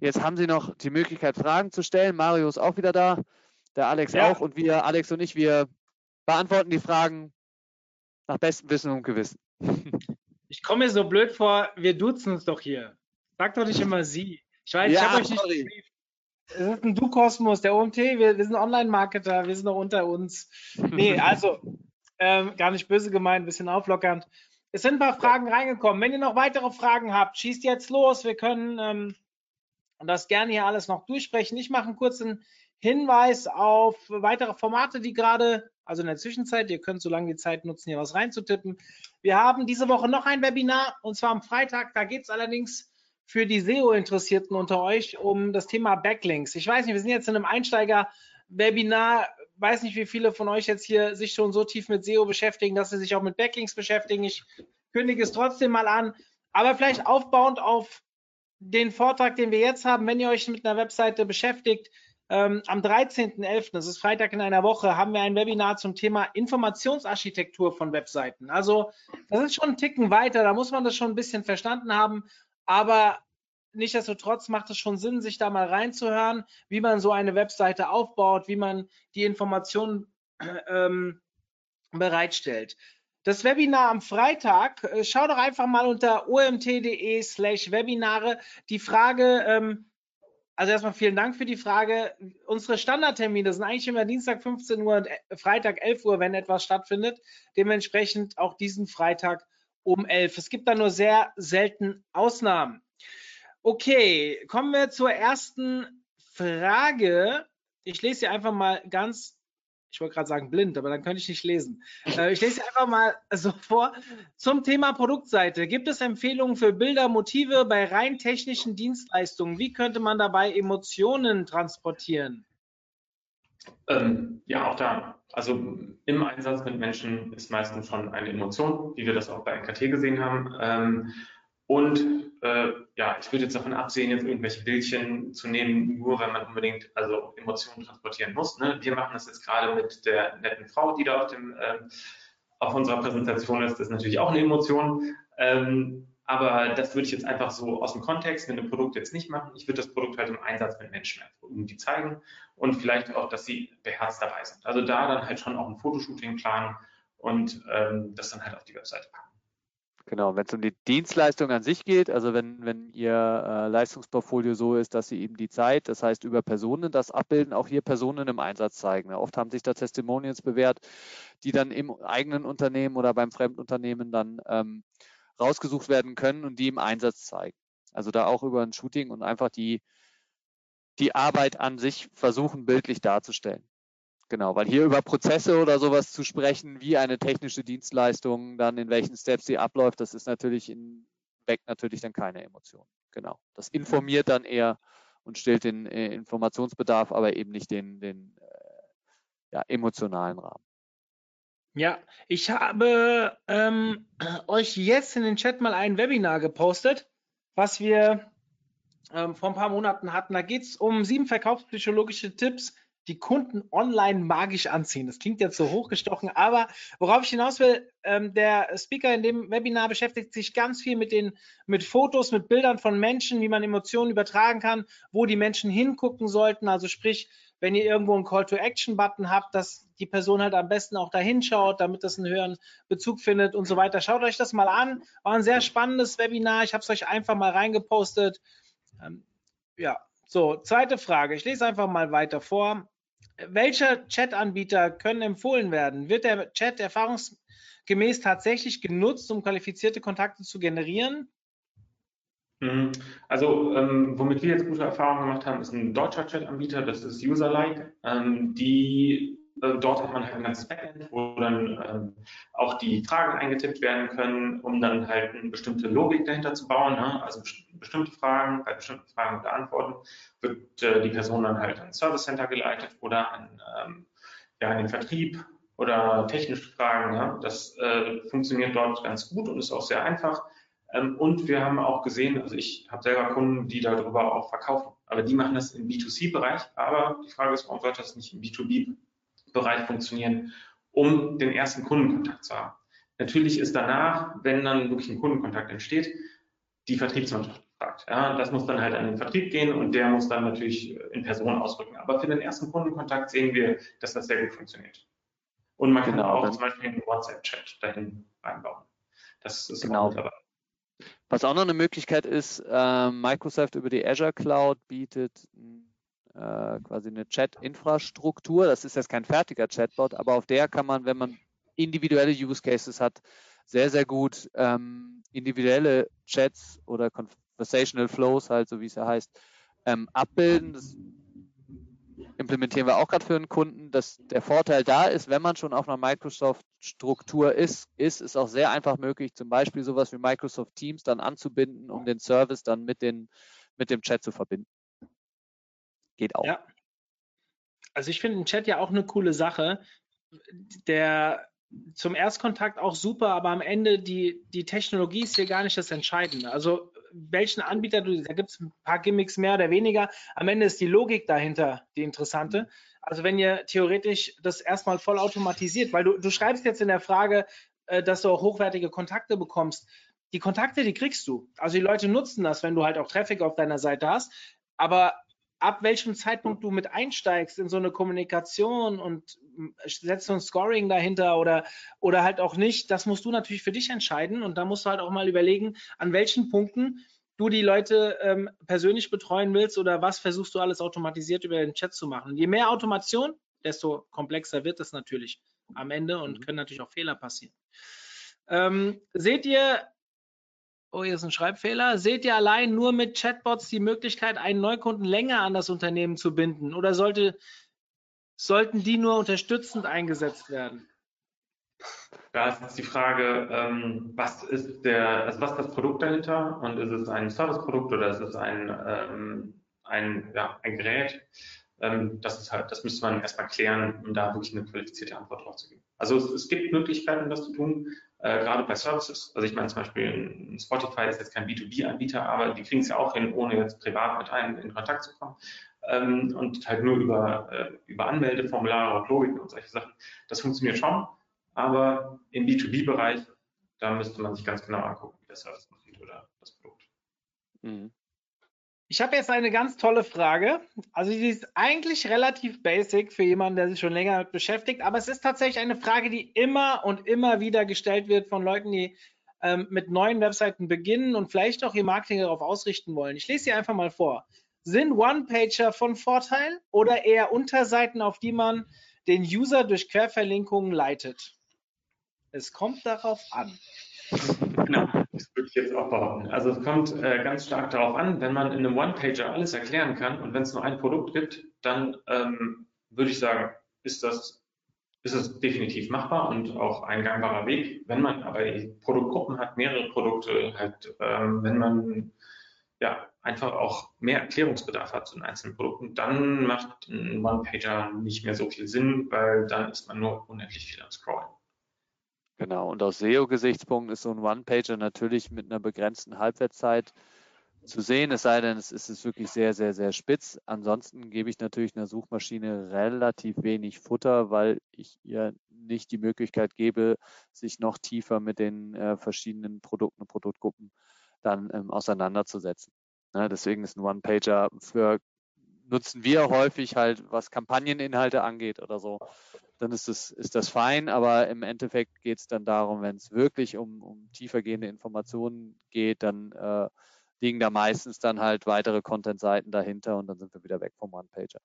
jetzt haben Sie noch die Möglichkeit, Fragen zu stellen. Mario ist auch wieder da, der Alex ja. auch und wir, Alex und ich, wir beantworten die Fragen nach bestem Wissen und Gewissen. [laughs] Ich komme mir so blöd vor, wir duzen uns doch hier. Sag doch nicht immer Sie. Ich weiß, ja, ich habe euch nicht. Es ist ein Du-Kosmos, der OMT, wir, wir sind Online-Marketer, wir sind noch unter uns. Nee, [laughs] also ähm, gar nicht böse gemeint, ein bisschen auflockernd. Es sind ein paar Fragen reingekommen. Wenn ihr noch weitere Fragen habt, schießt jetzt los. Wir können ähm, das gerne hier alles noch durchsprechen. Ich mache einen kurzen Hinweis auf weitere Formate, die gerade, also in der Zwischenzeit, ihr könnt so lange die Zeit nutzen, hier was reinzutippen. Wir haben diese Woche noch ein Webinar und zwar am Freitag. Da geht es allerdings für die SEO-Interessierten unter euch um das Thema Backlinks. Ich weiß nicht, wir sind jetzt in einem Einsteiger-Webinar weiß nicht, wie viele von euch jetzt hier sich schon so tief mit SEO beschäftigen, dass sie sich auch mit Backlinks beschäftigen. Ich kündige es trotzdem mal an. Aber vielleicht aufbauend auf den Vortrag, den wir jetzt haben, wenn ihr euch mit einer Webseite beschäftigt, ähm, am 13.11., das ist Freitag in einer Woche, haben wir ein Webinar zum Thema Informationsarchitektur von Webseiten. Also das ist schon ein Ticken weiter, da muss man das schon ein bisschen verstanden haben. Aber nichtsdestotrotz macht es schon Sinn, sich da mal reinzuhören, wie man so eine Webseite aufbaut, wie man die Informationen [clears throat] ähm, bereitstellt. Das Webinar am Freitag, äh, schau doch einfach mal unter omt.de slash Webinare. Die Frage, ähm, also erstmal vielen Dank für die Frage. Unsere Standardtermine sind eigentlich immer Dienstag 15 Uhr und äh, Freitag 11 Uhr, wenn etwas stattfindet. Dementsprechend auch diesen Freitag um 11. Es gibt da nur sehr selten Ausnahmen. Okay, kommen wir zur ersten Frage. Ich lese sie einfach mal ganz, ich wollte gerade sagen blind, aber dann könnte ich nicht lesen. Äh, ich lese sie einfach mal [laughs] so vor. Zum Thema Produktseite. Gibt es Empfehlungen für Bilder, Motive bei rein technischen Dienstleistungen? Wie könnte man dabei Emotionen transportieren? Ähm, ja, auch da. Also im Einsatz mit Menschen ist meistens schon eine Emotion, wie wir das auch bei NKT gesehen haben. Ähm, und äh, ja, ich würde jetzt davon absehen, jetzt irgendwelche Bildchen zu nehmen, nur wenn man unbedingt also Emotionen transportieren muss. Ne? Wir machen das jetzt gerade mit der netten Frau, die da auf, dem, äh, auf unserer Präsentation ist. Das ist natürlich auch eine Emotion. Ähm, aber das würde ich jetzt einfach so aus dem Kontext mit dem Produkt jetzt nicht machen. Ich würde das Produkt halt im Einsatz mit Menschen irgendwie zeigen und vielleicht auch, dass sie beherzt dabei sind. Also da dann halt schon auch ein Fotoshooting planen und ähm, das dann halt auf die Webseite packen. Genau, wenn es um die Dienstleistung an sich geht, also wenn, wenn Ihr äh, Leistungsportfolio so ist, dass Sie eben die Zeit, das heißt über Personen das abbilden, auch hier Personen im Einsatz zeigen. Oft haben sich da Testimonials bewährt, die dann im eigenen Unternehmen oder beim Fremdunternehmen dann ähm, rausgesucht werden können und die im Einsatz zeigen. Also da auch über ein Shooting und einfach die, die Arbeit an sich versuchen, bildlich darzustellen. Genau, weil hier über Prozesse oder sowas zu sprechen, wie eine technische Dienstleistung dann in welchen Steps sie abläuft, das ist natürlich in, weckt natürlich dann keine Emotionen. Genau. Das informiert dann eher und stellt den äh, Informationsbedarf, aber eben nicht den, den äh, ja, emotionalen Rahmen. Ja, ich habe ähm, euch jetzt in den Chat mal ein Webinar gepostet, was wir ähm, vor ein paar Monaten hatten. Da geht es um sieben verkaufspsychologische Tipps, die Kunden online magisch anziehen. Das klingt jetzt so hochgestochen, aber worauf ich hinaus will, ähm, der Speaker in dem Webinar beschäftigt sich ganz viel mit den, mit Fotos, mit Bildern von Menschen, wie man Emotionen übertragen kann, wo die Menschen hingucken sollten. Also sprich, wenn ihr irgendwo einen Call-to-Action-Button habt, dass die Person halt am besten auch dahin schaut, damit das einen höheren Bezug findet und so weiter. Schaut euch das mal an. War ein sehr spannendes Webinar. Ich habe es euch einfach mal reingepostet. Ähm, ja, so, zweite Frage. Ich lese einfach mal weiter vor. Welcher Chat-Anbieter können empfohlen werden? Wird der Chat erfahrungsgemäß tatsächlich genutzt, um qualifizierte Kontakte zu generieren? Mhm. Also, ähm, womit wir jetzt gute Erfahrungen gemacht haben, ist ein deutscher Chat-Anbieter, das ist Userlike. Ähm, die dort hat man halt ein ganzes Backend, wo dann ähm, auch die Fragen eingetippt werden können, um dann halt eine bestimmte Logik dahinter zu bauen. Ne? Also bestimmte Fragen, bei bestimmten Fragen beantworten, wird äh, die Person dann halt an Service Center geleitet oder an, ähm, ja, an den Vertrieb oder technische Fragen. Ja? Das äh, funktioniert dort ganz gut und ist auch sehr einfach. Ähm, und wir haben auch gesehen, also ich habe selber Kunden, die darüber auch verkaufen, aber die machen das im B2C-Bereich. Aber die Frage ist, warum sollte das nicht im B2B Bereich funktionieren, um den ersten Kundenkontakt zu haben. Natürlich ist danach, wenn dann wirklich ein Kundenkontakt entsteht, die Vertriebsmannschaft gefragt. Ja, das muss dann halt an den Vertrieb gehen und der muss dann natürlich in Person ausrücken. Aber für den ersten Kundenkontakt sehen wir, dass das sehr gut funktioniert. Und man kann genau, auch zum Beispiel einen WhatsApp-Chat dahin reinbauen. Das ist genau. dabei. Was auch noch eine Möglichkeit ist, äh, Microsoft über die Azure Cloud bietet äh, quasi eine Chat-Infrastruktur. Das ist jetzt kein fertiger Chatbot, aber auf der kann man, wenn man individuelle Use Cases hat, sehr, sehr gut ähm, individuelle Chats oder Conversational Flows, halt so wie es ja heißt, ähm, abbilden. Das implementieren wir auch gerade für einen Kunden. Dass der Vorteil da ist, wenn man schon auf einer Microsoft-Struktur ist, ist es auch sehr einfach möglich, zum Beispiel sowas wie Microsoft Teams dann anzubinden, um den Service dann mit, den, mit dem Chat zu verbinden. Geht auch. Ja. Also ich finde den Chat ja auch eine coole Sache. Der zum Erstkontakt auch super, aber am Ende die, die Technologie ist hier gar nicht das Entscheidende. Also welchen Anbieter du, da gibt es ein paar Gimmicks mehr oder weniger. Am Ende ist die Logik dahinter die interessante. Also wenn ihr theoretisch das erstmal voll automatisiert, weil du, du schreibst jetzt in der Frage, äh, dass du auch hochwertige Kontakte bekommst. Die Kontakte, die kriegst du. Also die Leute nutzen das, wenn du halt auch Traffic auf deiner Seite hast. Aber ab welchem Zeitpunkt du mit einsteigst in so eine Kommunikation und setzt so ein Scoring dahinter oder, oder halt auch nicht, das musst du natürlich für dich entscheiden und da musst du halt auch mal überlegen, an welchen Punkten du die Leute ähm, persönlich betreuen willst oder was versuchst du alles automatisiert über den Chat zu machen. Je mehr Automation, desto komplexer wird es natürlich am Ende und mhm. können natürlich auch Fehler passieren. Ähm, seht ihr oh, hier ist ein Schreibfehler, seht ihr allein nur mit Chatbots die Möglichkeit, einen Neukunden länger an das Unternehmen zu binden oder sollte, sollten die nur unterstützend eingesetzt werden? Da ist jetzt die Frage, ähm, was ist der, also was ist das Produkt dahinter und ist es ein Serviceprodukt oder ist es ein, ähm, ein, ja, ein Gerät? Ähm, das ist halt, das müsste man erstmal klären, um da wirklich eine qualifizierte Antwort drauf zu geben. Also es, es gibt Möglichkeiten, das zu tun äh, gerade bei Services. Also ich meine zum Beispiel Spotify ist jetzt kein B2B-Anbieter, aber die kriegen es ja auch hin, ohne jetzt privat mit einem in Kontakt zu kommen. Ähm, und halt nur über, äh, über Anmeldeformulare und Logiken und solche Sachen. Das funktioniert schon, aber im B2B-Bereich, da müsste man sich ganz genau angucken, wie der Service aussieht oder das Produkt. Mhm. Ich habe jetzt eine ganz tolle Frage. Also die ist eigentlich relativ basic für jemanden, der sich schon länger damit beschäftigt, aber es ist tatsächlich eine Frage, die immer und immer wieder gestellt wird von Leuten, die ähm, mit neuen Webseiten beginnen und vielleicht auch ihr Marketing darauf ausrichten wollen. Ich lese sie einfach mal vor. Sind One-Pager von Vorteil oder eher Unterseiten, auf die man den User durch Querverlinkungen leitet? Es kommt darauf an. Genau, das würde ich jetzt auch behaupten. Also es kommt äh, ganz stark darauf an, wenn man in einem One-Pager alles erklären kann und wenn es nur ein Produkt gibt, dann ähm, würde ich sagen, ist das, ist das definitiv machbar und auch ein gangbarer Weg. Wenn man aber Produktgruppen hat, mehrere Produkte hat, ähm, wenn man ja einfach auch mehr Erklärungsbedarf hat zu den einzelnen Produkten, dann macht ein One-Pager nicht mehr so viel Sinn, weil dann ist man nur unendlich viel am Scrollen. Genau, und aus SEO-Gesichtspunkten ist so ein One-Pager natürlich mit einer begrenzten Halbwertszeit zu sehen, es sei denn, es ist wirklich sehr, sehr, sehr spitz. Ansonsten gebe ich natürlich einer Suchmaschine relativ wenig Futter, weil ich ihr nicht die Möglichkeit gebe, sich noch tiefer mit den äh, verschiedenen Produkten und Produktgruppen dann ähm, auseinanderzusetzen. Ja, deswegen ist ein One-Pager für nutzen wir häufig halt, was Kampagneninhalte angeht oder so, dann ist das, ist das fein, aber im Endeffekt geht es dann darum, wenn es wirklich um, um tiefergehende Informationen geht, dann äh, liegen da meistens dann halt weitere Content-Seiten dahinter und dann sind wir wieder weg vom One-Pager.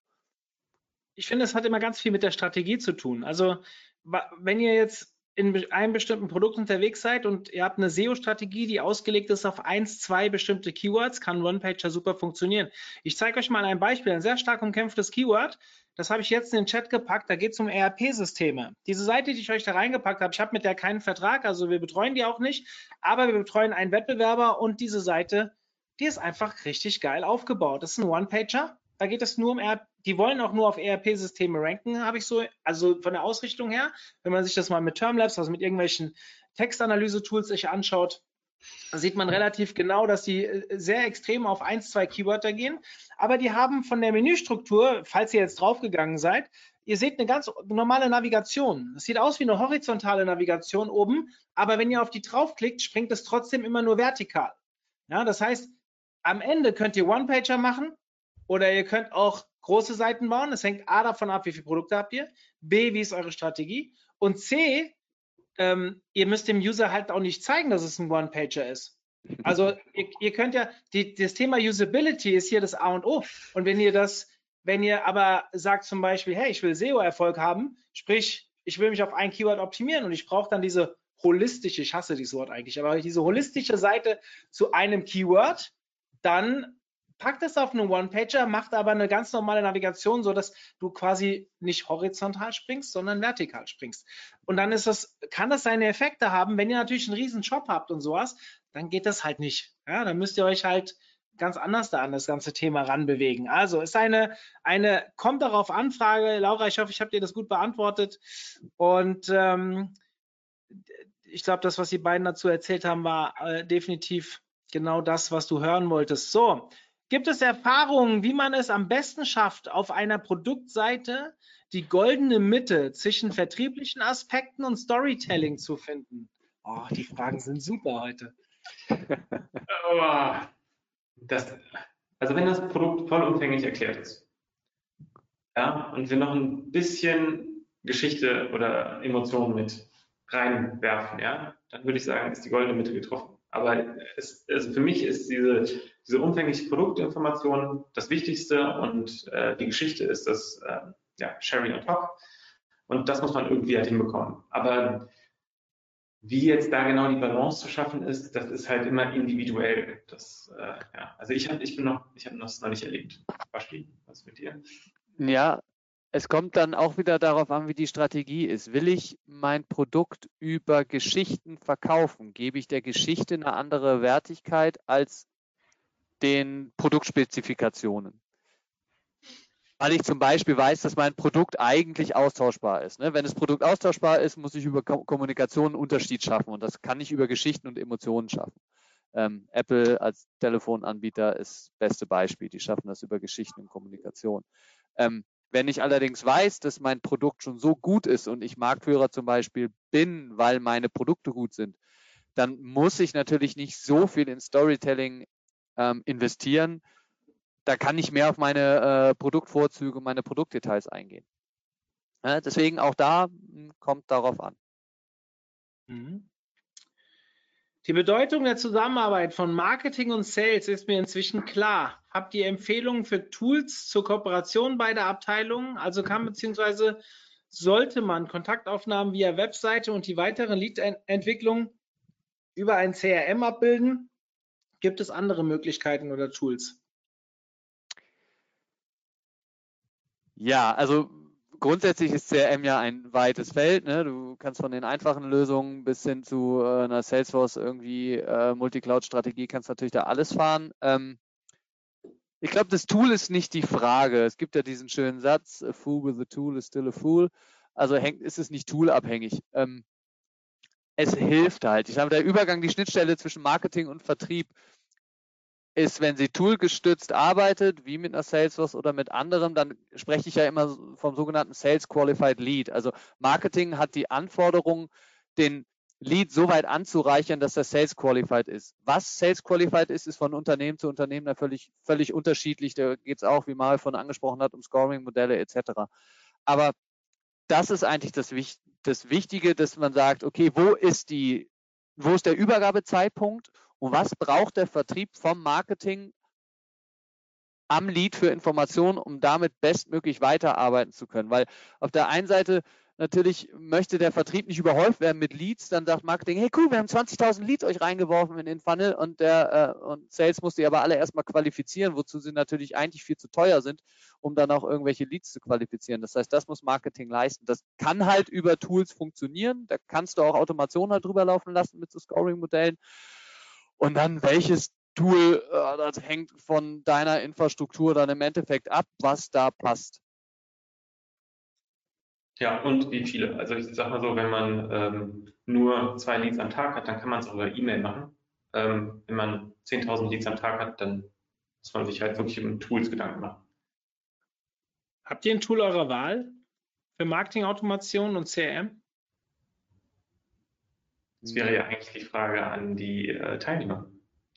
Ich finde, es hat immer ganz viel mit der Strategie zu tun. Also, wenn ihr jetzt in einem bestimmten Produkt unterwegs seid und ihr habt eine SEO-Strategie, die ausgelegt ist auf eins, zwei bestimmte Keywords, kann OnePager super funktionieren. Ich zeige euch mal ein Beispiel, ein sehr stark umkämpftes Keyword. Das habe ich jetzt in den Chat gepackt. Da geht es um ERP-Systeme. Diese Seite, die ich euch da reingepackt habe, ich habe mit der keinen Vertrag, also wir betreuen die auch nicht, aber wir betreuen einen Wettbewerber und diese Seite, die ist einfach richtig geil aufgebaut. Das ist ein One-Pager. Da geht es nur um ERP die wollen auch nur auf ERP-Systeme ranken, habe ich so, also von der Ausrichtung her, wenn man sich das mal mit Termlabs, also mit irgendwelchen Textanalyse-Tools sich anschaut, sieht man relativ genau, dass die äh, sehr extrem auf ein, zwei Keywörter gehen. Aber die haben von der Menüstruktur, falls ihr jetzt draufgegangen seid, ihr seht eine ganz normale Navigation. Es sieht aus wie eine horizontale Navigation oben, aber wenn ihr auf die draufklickt, springt es trotzdem immer nur vertikal. Ja, das heißt, am Ende könnt ihr One-Pager machen oder ihr könnt auch große Seiten bauen. Das hängt A davon ab, wie viele Produkte habt ihr, B, wie ist eure Strategie und C, ähm, ihr müsst dem User halt auch nicht zeigen, dass es ein One-Pager ist. Also [laughs] ihr, ihr könnt ja, die, das Thema Usability ist hier das A und O. Und wenn ihr das, wenn ihr aber sagt zum Beispiel, hey, ich will SEO-Erfolg haben, sprich, ich will mich auf ein Keyword optimieren und ich brauche dann diese holistische, ich hasse dieses Wort eigentlich, aber diese holistische Seite zu einem Keyword, dann packt es auf einen One-Pager, macht aber eine ganz normale Navigation, so dass du quasi nicht horizontal springst, sondern vertikal springst. Und dann ist das, kann das seine Effekte haben. Wenn ihr natürlich einen riesen Shop habt und sowas, dann geht das halt nicht. Ja, dann müsst ihr euch halt ganz anders da an das ganze Thema ranbewegen. Also ist eine, eine kommt darauf Anfrage. Laura, ich hoffe, ich habe dir das gut beantwortet. Und ähm, ich glaube, das, was die beiden dazu erzählt haben, war äh, definitiv genau das, was du hören wolltest. So, Gibt es Erfahrungen, wie man es am besten schafft, auf einer Produktseite die goldene Mitte zwischen vertrieblichen Aspekten und Storytelling zu finden? Oh, die Fragen sind super heute. [laughs] das, also wenn das Produkt vollumfänglich erklärt ist, ja, und wir noch ein bisschen Geschichte oder Emotionen mit reinwerfen, ja, dann würde ich sagen, ist die goldene Mitte getroffen. Aber es, also für mich ist diese, diese umfängliche Produktinformation das Wichtigste und äh, die Geschichte ist das äh, ja, Sherry on top. Und das muss man irgendwie halt hinbekommen. Aber wie jetzt da genau die Balance zu schaffen ist, das ist halt immer individuell. Das, äh, ja. Also ich habe ich bin noch, ich habe das noch nicht erlebt. Waschli, was mit dir? Ja, es kommt dann auch wieder darauf an, wie die Strategie ist. Will ich mein Produkt über Geschichten verkaufen? Gebe ich der Geschichte eine andere Wertigkeit als den Produktspezifikationen? Weil ich zum Beispiel weiß, dass mein Produkt eigentlich austauschbar ist. Ne? Wenn das Produkt austauschbar ist, muss ich über Kommunikation einen Unterschied schaffen und das kann ich über Geschichten und Emotionen schaffen. Ähm, Apple als Telefonanbieter ist das beste Beispiel. Die schaffen das über Geschichten und Kommunikation. Wenn ich allerdings weiß, dass mein Produkt schon so gut ist und ich Marktführer zum Beispiel bin, weil meine Produkte gut sind, dann muss ich natürlich nicht so viel in Storytelling ähm, investieren. Da kann ich mehr auf meine äh, Produktvorzüge, meine Produktdetails eingehen. Ja, deswegen auch da hm, kommt darauf an. Mhm. Die Bedeutung der Zusammenarbeit von Marketing und Sales ist mir inzwischen klar. Habt ihr Empfehlungen für Tools zur Kooperation beider Abteilungen? Also kann bzw. sollte man Kontaktaufnahmen via Webseite und die weiteren Lead-Entwicklung über ein CRM abbilden? Gibt es andere Möglichkeiten oder Tools? Ja, also grundsätzlich ist CRM ja ein weites Feld. Ne? Du kannst von den einfachen Lösungen bis hin zu äh, einer Salesforce irgendwie äh, Multicloud-Strategie kannst natürlich da alles fahren. Ähm, ich glaube, das Tool ist nicht die Frage. Es gibt ja diesen schönen Satz, a fool with a tool is still a fool. Also hängt, ist es nicht toolabhängig. Ähm, es hilft halt. Ich glaube, der Übergang, die Schnittstelle zwischen Marketing und Vertrieb ist, wenn sie toolgestützt arbeitet, wie mit einer Salesforce oder mit anderem, dann spreche ich ja immer vom sogenannten Sales Qualified Lead. Also Marketing hat die Anforderung, den Lead so weit anzureichern, dass er Sales Qualified ist. Was Sales Qualified ist, ist von Unternehmen zu Unternehmen da völlig, völlig unterschiedlich. Da geht es auch, wie Mal von angesprochen hat, um Scoring-Modelle etc. Aber das ist eigentlich das, das Wichtige, dass man sagt, okay, wo ist die, wo ist der Übergabezeitpunkt und was braucht der Vertrieb vom Marketing am Lead für Informationen, um damit bestmöglich weiterarbeiten zu können. Weil auf der einen Seite natürlich möchte der Vertrieb nicht überhäuft werden mit Leads, dann sagt Marketing, hey cool, wir haben 20.000 Leads euch reingeworfen in den Funnel und der äh, und Sales muss die aber alle erstmal qualifizieren, wozu sie natürlich eigentlich viel zu teuer sind, um dann auch irgendwelche Leads zu qualifizieren. Das heißt, das muss Marketing leisten. Das kann halt über Tools funktionieren. Da kannst du auch Automation halt drüber laufen lassen mit so Scoring-Modellen. Und dann welches Tool, äh, das hängt von deiner Infrastruktur dann im Endeffekt ab, was da passt. Ja, und wie viele. Also ich sag mal so, wenn man ähm, nur zwei Leads am Tag hat, dann kann man es auch über E-Mail machen. Ähm, wenn man 10.000 Leads am Tag hat, dann muss man sich halt wirklich um Tools Gedanken machen. Habt ihr ein Tool eurer Wahl für Marketing-Automation und CRM? Das wäre ja eigentlich die Frage an die äh, Teilnehmer,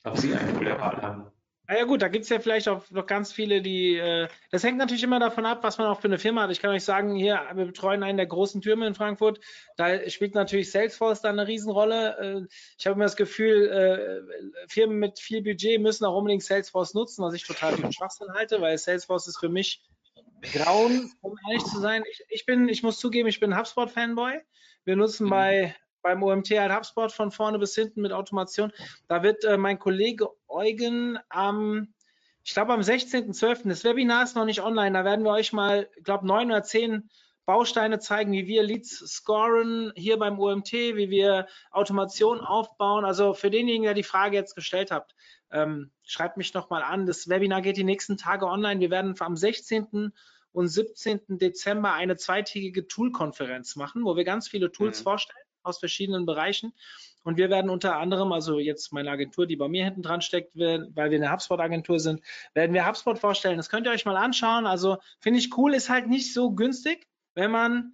ob sie ein Tool der Wahl haben. Na ja gut, da gibt es ja vielleicht auch noch ganz viele, die, äh, das hängt natürlich immer davon ab, was man auch für eine Firma hat. Ich kann euch sagen, hier, wir betreuen einen der großen Türme in Frankfurt, da spielt natürlich Salesforce da eine Riesenrolle. Äh, ich habe immer das Gefühl, äh, Firmen mit viel Budget müssen auch unbedingt Salesforce nutzen, was ich total für Schwachsinn halte, weil Salesforce ist für mich grauen, um ehrlich zu sein. Ich, ich bin, ich muss zugeben, ich bin HubSpot-Fanboy. Wir nutzen mhm. bei beim OMT halt HubSpot von vorne bis hinten mit Automation. Da wird äh, mein Kollege Eugen am, ich glaube am 16.12. Das Webinar ist noch nicht online. Da werden wir euch mal, ich glaube, neun oder zehn Bausteine zeigen, wie wir Leads scoren hier beim OMT, wie wir Automation aufbauen. Also für denjenigen, der die Frage jetzt gestellt hat, ähm, schreibt mich noch mal an. Das Webinar geht die nächsten Tage online. Wir werden am 16. und 17. Dezember eine zweitägige Tool-Konferenz machen, wo wir ganz viele Tools mhm. vorstellen aus verschiedenen Bereichen. Und wir werden unter anderem, also jetzt meine Agentur, die bei mir hinten dran steckt, weil wir eine HubSpot-Agentur sind, werden wir HubSpot vorstellen. Das könnt ihr euch mal anschauen. Also finde ich cool, ist halt nicht so günstig, wenn man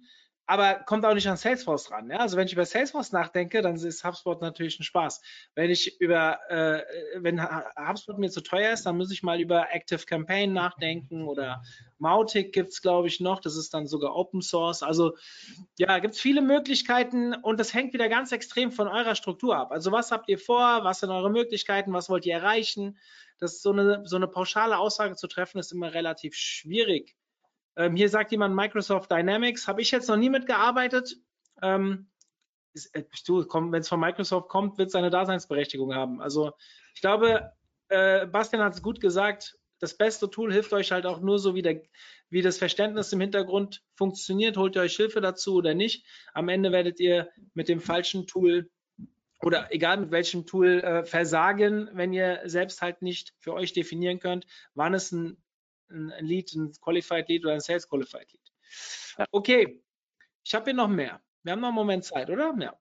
aber kommt auch nicht an Salesforce ran. Ja? Also wenn ich über Salesforce nachdenke, dann ist HubSpot natürlich ein Spaß. Wenn ich über, äh, wenn HubSpot mir zu teuer ist, dann muss ich mal über Active Campaign nachdenken oder Mautic gibt es, glaube ich, noch. Das ist dann sogar Open Source. Also ja, gibt es viele Möglichkeiten und das hängt wieder ganz extrem von eurer Struktur ab. Also was habt ihr vor? Was sind eure Möglichkeiten? Was wollt ihr erreichen? Das so eine, so eine pauschale Aussage zu treffen, ist immer relativ schwierig. Ähm, hier sagt jemand Microsoft Dynamics, habe ich jetzt noch nie mitgearbeitet. Ähm, äh, wenn es von Microsoft kommt, wird es eine Daseinsberechtigung haben. Also ich glaube, äh, Bastian hat es gut gesagt, das beste Tool hilft euch halt auch nur so, wie, der, wie das Verständnis im Hintergrund funktioniert. Holt ihr euch Hilfe dazu oder nicht? Am Ende werdet ihr mit dem falschen Tool oder egal mit welchem Tool äh, versagen, wenn ihr selbst halt nicht für euch definieren könnt, wann es ein ein Lead, ein Qualified Lead oder ein Sales Qualified Lead. Ja. Okay, ich habe hier noch mehr. Wir haben noch einen Moment Zeit, oder? Ja.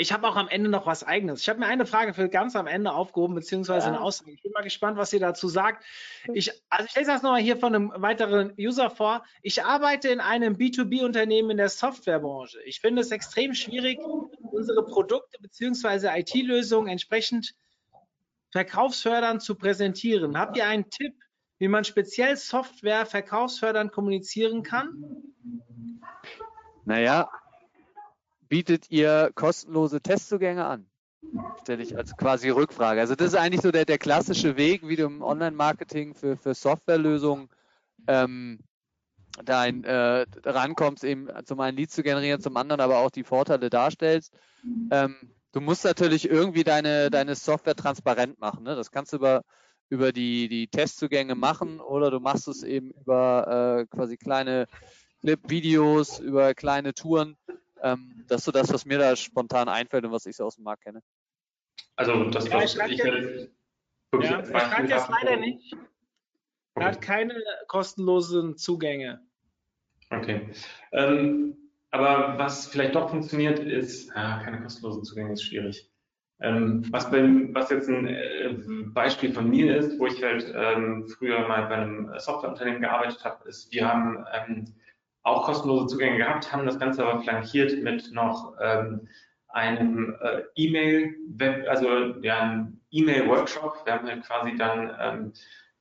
Ich habe auch am Ende noch was Eigenes. Ich habe mir eine Frage für ganz am Ende aufgehoben, beziehungsweise ja. eine Aussage. Ich bin mal gespannt, was ihr dazu sagt. Ich, also ich lese das nochmal hier von einem weiteren User vor. Ich arbeite in einem B2B-Unternehmen in der Softwarebranche. Ich finde es extrem schwierig, unsere Produkte beziehungsweise IT-Lösungen entsprechend verkaufsfördernd zu präsentieren. Habt ihr einen Tipp, wie man speziell Software verkaufsfördernd kommunizieren kann? Naja, bietet ihr kostenlose Testzugänge an? Stelle ich als quasi Rückfrage. Also das ist eigentlich so der, der klassische Weg, wie du im Online-Marketing für, für Softwarelösungen ähm, da ein, äh, rankommst, eben zum einen Lead zu generieren, zum anderen aber auch die Vorteile darstellst. Ähm, du musst natürlich irgendwie deine, deine Software transparent machen. Ne? Das kannst du über über die, die Testzugänge machen oder du machst es eben über äh, quasi kleine Clip-Videos, über kleine Touren. Ähm, das ist so das, was mir da spontan einfällt und was ich so aus dem Markt kenne. Also das, ja, was ich, jetzt, ja, ich kann das leider nicht. Er hat keine kostenlosen Zugänge. Okay. Ähm, aber was vielleicht doch funktioniert, ist, ah, keine kostenlosen Zugänge ist schwierig. Ähm, was, bei, was, jetzt ein äh, Beispiel von mir ist, wo ich halt ähm, früher mal bei einem Softwareunternehmen gearbeitet habe, ist, wir haben ähm, auch kostenlose Zugänge gehabt, haben das Ganze aber flankiert mit noch ähm, einem äh, E-Mail, also ja, einem E-Mail-Workshop. Wir haben halt quasi dann ähm,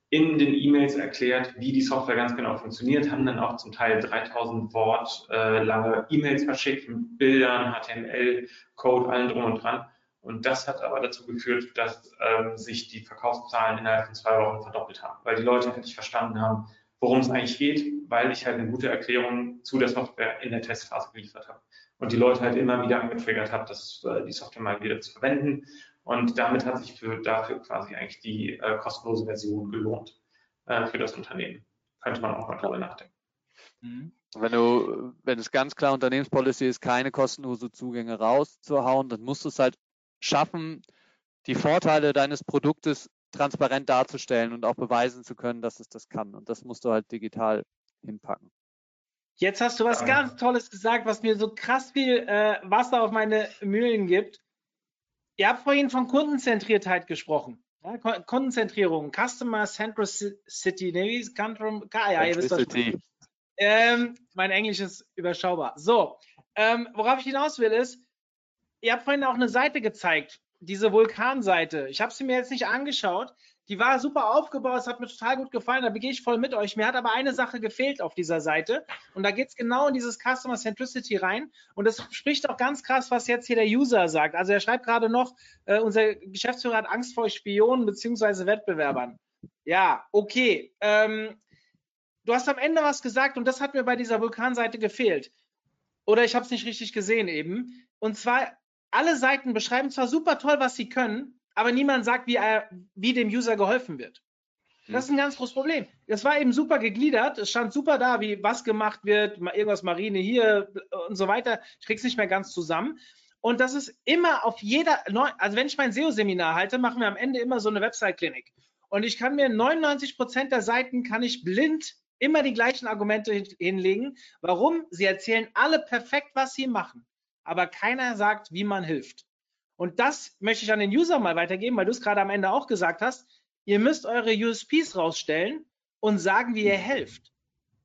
in den E-Mails erklärt, wie die Software ganz genau funktioniert, haben dann auch zum Teil 3000 Wort äh, lange E-Mails verschickt mit Bildern, HTML, Code, allen drum und dran. Und das hat aber dazu geführt, dass ähm, sich die Verkaufszahlen innerhalb von zwei Wochen verdoppelt haben, weil die Leute halt nicht verstanden haben, worum es eigentlich geht, weil ich halt eine gute Erklärung zu der Software in der Testphase geliefert habe. Und die Leute halt immer wieder angetriggert habe, das, äh, die Software mal wieder zu verwenden. Und damit hat sich für, dafür quasi eigentlich die äh, kostenlose Version gelohnt äh, für das Unternehmen. Könnte man auch mal drüber nachdenken. Mhm. Wenn du, wenn es ganz klar Unternehmenspolicy ist, keine kostenlose Zugänge rauszuhauen, dann musst du es halt schaffen, die Vorteile deines Produktes transparent darzustellen und auch beweisen zu können, dass es das kann. Und das musst du halt digital hinpacken. Jetzt hast du was ganz Tolles gesagt, was mir so krass viel äh, Wasser auf meine Mühlen gibt. Ihr habt vorhin von Kundenzentriertheit gesprochen. Ja, Kundenzentrierung, Customer Centricity, nee, wie ist ja, ihr wisst was. Ähm, mein Englisch ist überschaubar. So, ähm, worauf ich hinaus will, ist, ihr habt vorhin auch eine Seite gezeigt, diese Vulkanseite. Ich habe sie mir jetzt nicht angeschaut. Die war super aufgebaut, es hat mir total gut gefallen, da gehe ich voll mit euch. Mir hat aber eine Sache gefehlt auf dieser Seite und da geht es genau in dieses Customer Centricity rein und das spricht auch ganz krass, was jetzt hier der User sagt. Also er schreibt gerade noch, äh, unser Geschäftsführer hat Angst vor Spionen bzw. Wettbewerbern. Ja, okay. Ähm, du hast am Ende was gesagt und das hat mir bei dieser Vulkanseite gefehlt. Oder ich habe es nicht richtig gesehen eben. Und zwar alle Seiten beschreiben zwar super toll, was sie können, aber niemand sagt, wie, er, wie dem User geholfen wird. Das ist ein ganz großes Problem. Das war eben super gegliedert. Es stand super da, wie was gemacht wird, irgendwas Marine hier und so weiter. Ich krieg's nicht mehr ganz zusammen. Und das ist immer auf jeder, also wenn ich mein SEO-Seminar halte, machen wir am Ende immer so eine Website-Klinik. Und ich kann mir 99 Prozent der Seiten kann ich blind immer die gleichen Argumente hinlegen. Warum? Sie erzählen alle perfekt, was sie machen aber keiner sagt, wie man hilft. Und das möchte ich an den User mal weitergeben, weil du es gerade am Ende auch gesagt hast. Ihr müsst eure USPs rausstellen und sagen, wie ihr helft.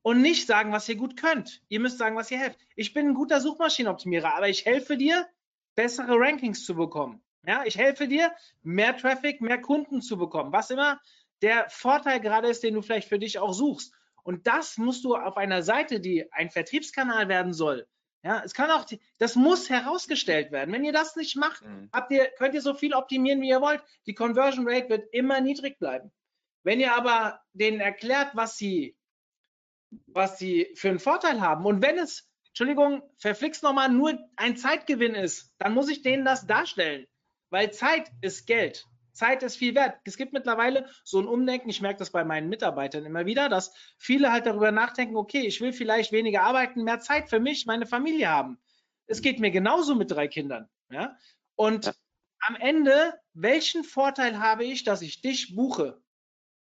Und nicht sagen, was ihr gut könnt. Ihr müsst sagen, was ihr helft. Ich bin ein guter Suchmaschinenoptimierer, aber ich helfe dir, bessere Rankings zu bekommen. Ja, ich helfe dir, mehr Traffic, mehr Kunden zu bekommen. Was immer der Vorteil gerade ist, den du vielleicht für dich auch suchst. Und das musst du auf einer Seite, die ein Vertriebskanal werden soll, ja, es kann auch, das muss herausgestellt werden. Wenn ihr das nicht macht, mhm. habt ihr, könnt ihr so viel optimieren, wie ihr wollt. Die Conversion Rate wird immer niedrig bleiben. Wenn ihr aber denen erklärt, was sie, was sie für einen Vorteil haben und wenn es, Entschuldigung, verflixt nochmal nur ein Zeitgewinn ist, dann muss ich denen das darstellen. Weil Zeit ist Geld. Zeit ist viel wert. Es gibt mittlerweile so ein Umdenken, ich merke das bei meinen Mitarbeitern immer wieder, dass viele halt darüber nachdenken, okay, ich will vielleicht weniger arbeiten, mehr Zeit für mich, meine Familie haben. Es geht mir genauso mit drei Kindern. Ja? Und ja. am Ende, welchen Vorteil habe ich, dass ich dich buche?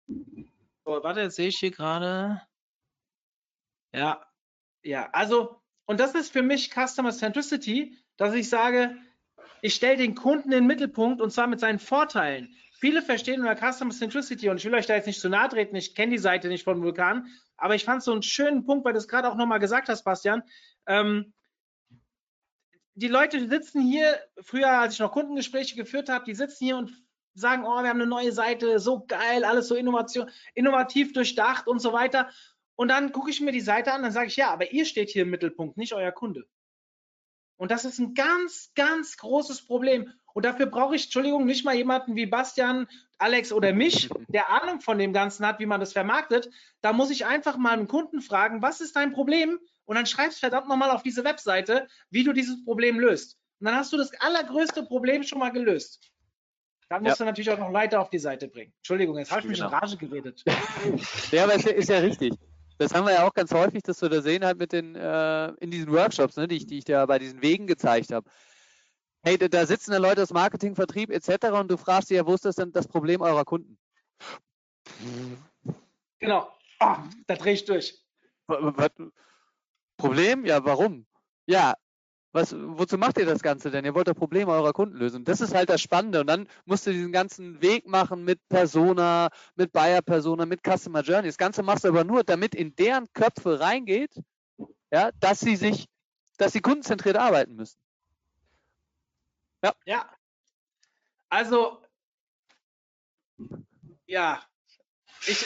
So, warte, jetzt sehe ich hier gerade. Ja, ja, also, und das ist für mich Customer Centricity, dass ich sage, ich stelle den Kunden in den Mittelpunkt und zwar mit seinen Vorteilen. Viele verstehen unter Customer Centricity und ich will euch da jetzt nicht zu nahe treten, ich kenne die Seite nicht von Vulkan, aber ich fand so einen schönen Punkt, weil du es gerade auch nochmal gesagt hast, Bastian. Ähm, die Leute sitzen hier, früher, als ich noch Kundengespräche geführt habe, die sitzen hier und sagen, oh, wir haben eine neue Seite, so geil, alles so Innovation, innovativ durchdacht und so weiter. Und dann gucke ich mir die Seite an, dann sage ich, ja, aber ihr steht hier im Mittelpunkt, nicht euer Kunde. Und das ist ein ganz, ganz großes Problem. Und dafür brauche ich, Entschuldigung, nicht mal jemanden wie Bastian, Alex oder mich, [laughs] der Ahnung von dem Ganzen hat, wie man das vermarktet. Da muss ich einfach mal einen Kunden fragen, was ist dein Problem? Und dann schreibst verdammt nochmal auf diese Webseite, wie du dieses Problem löst. Und dann hast du das allergrößte Problem schon mal gelöst. Dann musst ja. du natürlich auch noch Leiter auf die Seite bringen. Entschuldigung, jetzt habe ich mich genau. in Rage geredet. [laughs] ja, aber es ist ja richtig das haben wir ja auch ganz häufig, dass wir da sehen halt mit den, äh, in diesen Workshops, ne, die, ich, die ich da bei diesen Wegen gezeigt habe. Hey, da, da sitzen da Leute aus Marketing, Vertrieb etc. und du fragst sie ja, wo ist das denn das Problem eurer Kunden? Genau. Oh, da drehe ich durch. Was? Problem? Ja, warum? Ja, was, wozu macht ihr das Ganze denn? Ihr wollt doch Probleme eurer Kunden lösen. Das ist halt das Spannende. Und dann musst du diesen ganzen Weg machen mit Persona, mit Buyer Persona, mit Customer Journey. Das Ganze machst du aber nur, damit in deren Köpfe reingeht, ja, dass sie sich, dass sie kundenzentriert arbeiten müssen. Ja. Ja. Also, ja, ich,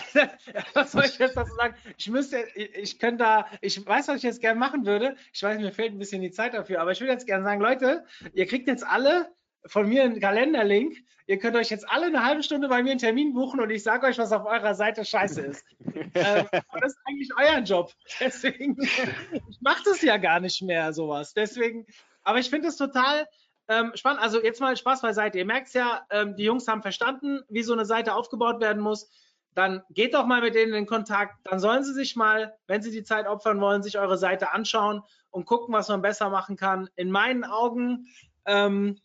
[laughs] was soll ich jetzt dazu sagen? Ich müsste, ich könnte da, ich weiß, was ich jetzt gerne machen würde. Ich weiß, mir fehlt ein bisschen die Zeit dafür, aber ich würde jetzt gerne sagen, Leute, ihr kriegt jetzt alle von mir einen Kalenderlink. Ihr könnt euch jetzt alle eine halbe Stunde bei mir einen Termin buchen und ich sage euch, was auf eurer Seite scheiße ist. [laughs] ähm, das ist eigentlich euer Job. Deswegen, ich mache das ja gar nicht mehr, sowas. Deswegen, aber ich finde es total ähm, spannend. Also jetzt mal Spaß beiseite. Ihr merkt es ja, ähm, die Jungs haben verstanden, wie so eine Seite aufgebaut werden muss dann geht doch mal mit denen in Kontakt. Dann sollen sie sich mal, wenn sie die Zeit opfern wollen, sich eure Seite anschauen und gucken, was man besser machen kann. In meinen Augen ähm,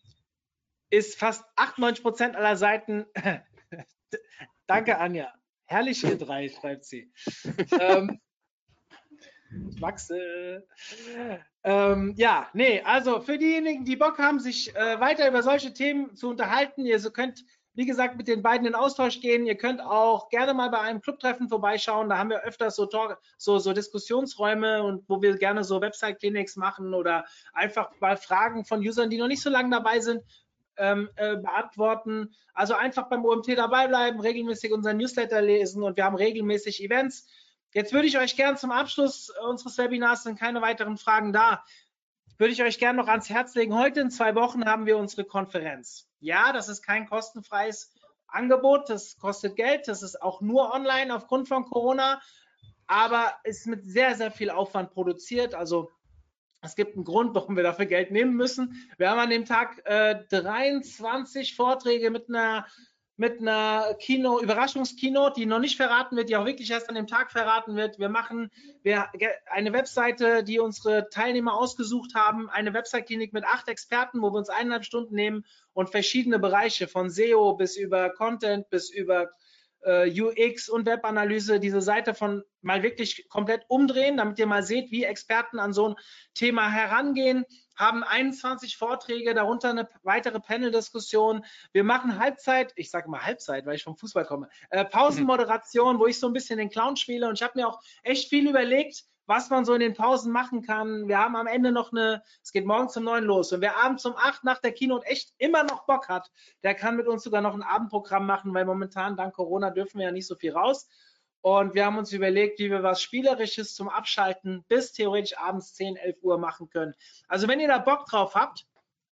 ist fast 98 Prozent aller Seiten. [laughs] Danke, Anja. Herrlich ihr drei, schreibt sie. ähm, [laughs] ich wachse. Ähm, ja, nee, also für diejenigen, die Bock haben, sich äh, weiter über solche Themen zu unterhalten, ihr könnt wie gesagt, mit den beiden in Austausch gehen. Ihr könnt auch gerne mal bei einem Clubtreffen vorbeischauen. Da haben wir öfters so, Talk, so, so Diskussionsräume und wo wir gerne so Website-Clinics machen oder einfach mal Fragen von Usern, die noch nicht so lange dabei sind, ähm, äh, beantworten. Also einfach beim OMT dabei bleiben, regelmäßig unseren Newsletter lesen und wir haben regelmäßig Events. Jetzt würde ich euch gern zum Abschluss unseres Webinars, sind keine weiteren Fragen da, würde ich euch gerne noch ans Herz legen. Heute in zwei Wochen haben wir unsere Konferenz. Ja, das ist kein kostenfreies Angebot, das kostet Geld, das ist auch nur online aufgrund von Corona, aber ist mit sehr, sehr viel Aufwand produziert. Also es gibt einen Grund, warum wir dafür Geld nehmen müssen. Wir haben an dem Tag äh, 23 Vorträge mit einer mit einer Kino, Überraschungskeynote, die noch nicht verraten wird, die auch wirklich erst an dem Tag verraten wird. Wir machen wir, eine Webseite, die unsere Teilnehmer ausgesucht haben, eine Website-Klinik mit acht Experten, wo wir uns eineinhalb Stunden nehmen und verschiedene Bereiche von SEO bis über Content bis über äh, UX und Webanalyse diese Seite von mal wirklich komplett umdrehen, damit ihr mal seht, wie Experten an so ein Thema herangehen haben 21 Vorträge, darunter eine weitere Panel-Diskussion. Wir machen Halbzeit, ich sage mal Halbzeit, weil ich vom Fußball komme, äh, Pausenmoderation, wo ich so ein bisschen den Clown spiele. Und ich habe mir auch echt viel überlegt, was man so in den Pausen machen kann. Wir haben am Ende noch eine, es geht morgens um neun los. Und wer abends um acht nach der Keynote echt immer noch Bock hat, der kann mit uns sogar noch ein Abendprogramm machen, weil momentan dank Corona dürfen wir ja nicht so viel raus. Und wir haben uns überlegt, wie wir was Spielerisches zum Abschalten bis theoretisch abends 10, 11 Uhr machen können. Also wenn ihr da Bock drauf habt,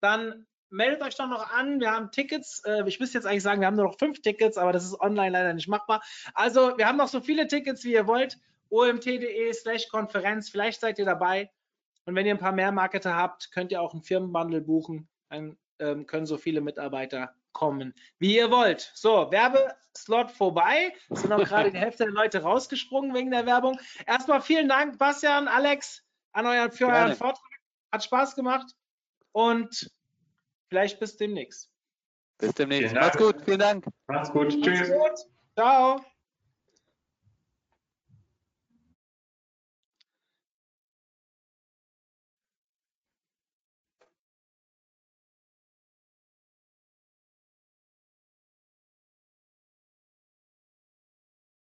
dann meldet euch doch noch an. Wir haben Tickets. Äh, ich müsste jetzt eigentlich sagen, wir haben nur noch fünf Tickets, aber das ist online leider nicht machbar. Also wir haben noch so viele Tickets, wie ihr wollt. omt.de slash Konferenz. Vielleicht seid ihr dabei. Und wenn ihr ein paar mehr Marketer habt, könnt ihr auch einen Firmenbundle buchen. Dann ähm, können so viele Mitarbeiter kommen, wie ihr wollt. So, Werbeslot vorbei. Es sind auch gerade die Hälfte der Leute rausgesprungen wegen der Werbung. Erstmal vielen Dank, Bastian, Alex, an euren, für Gerne. euren Vortrag. Hat Spaß gemacht und vielleicht bis demnächst. Bis demnächst. Macht's gut. Vielen Dank. Macht's gut. Tschüss. Macht's gut. Ciao.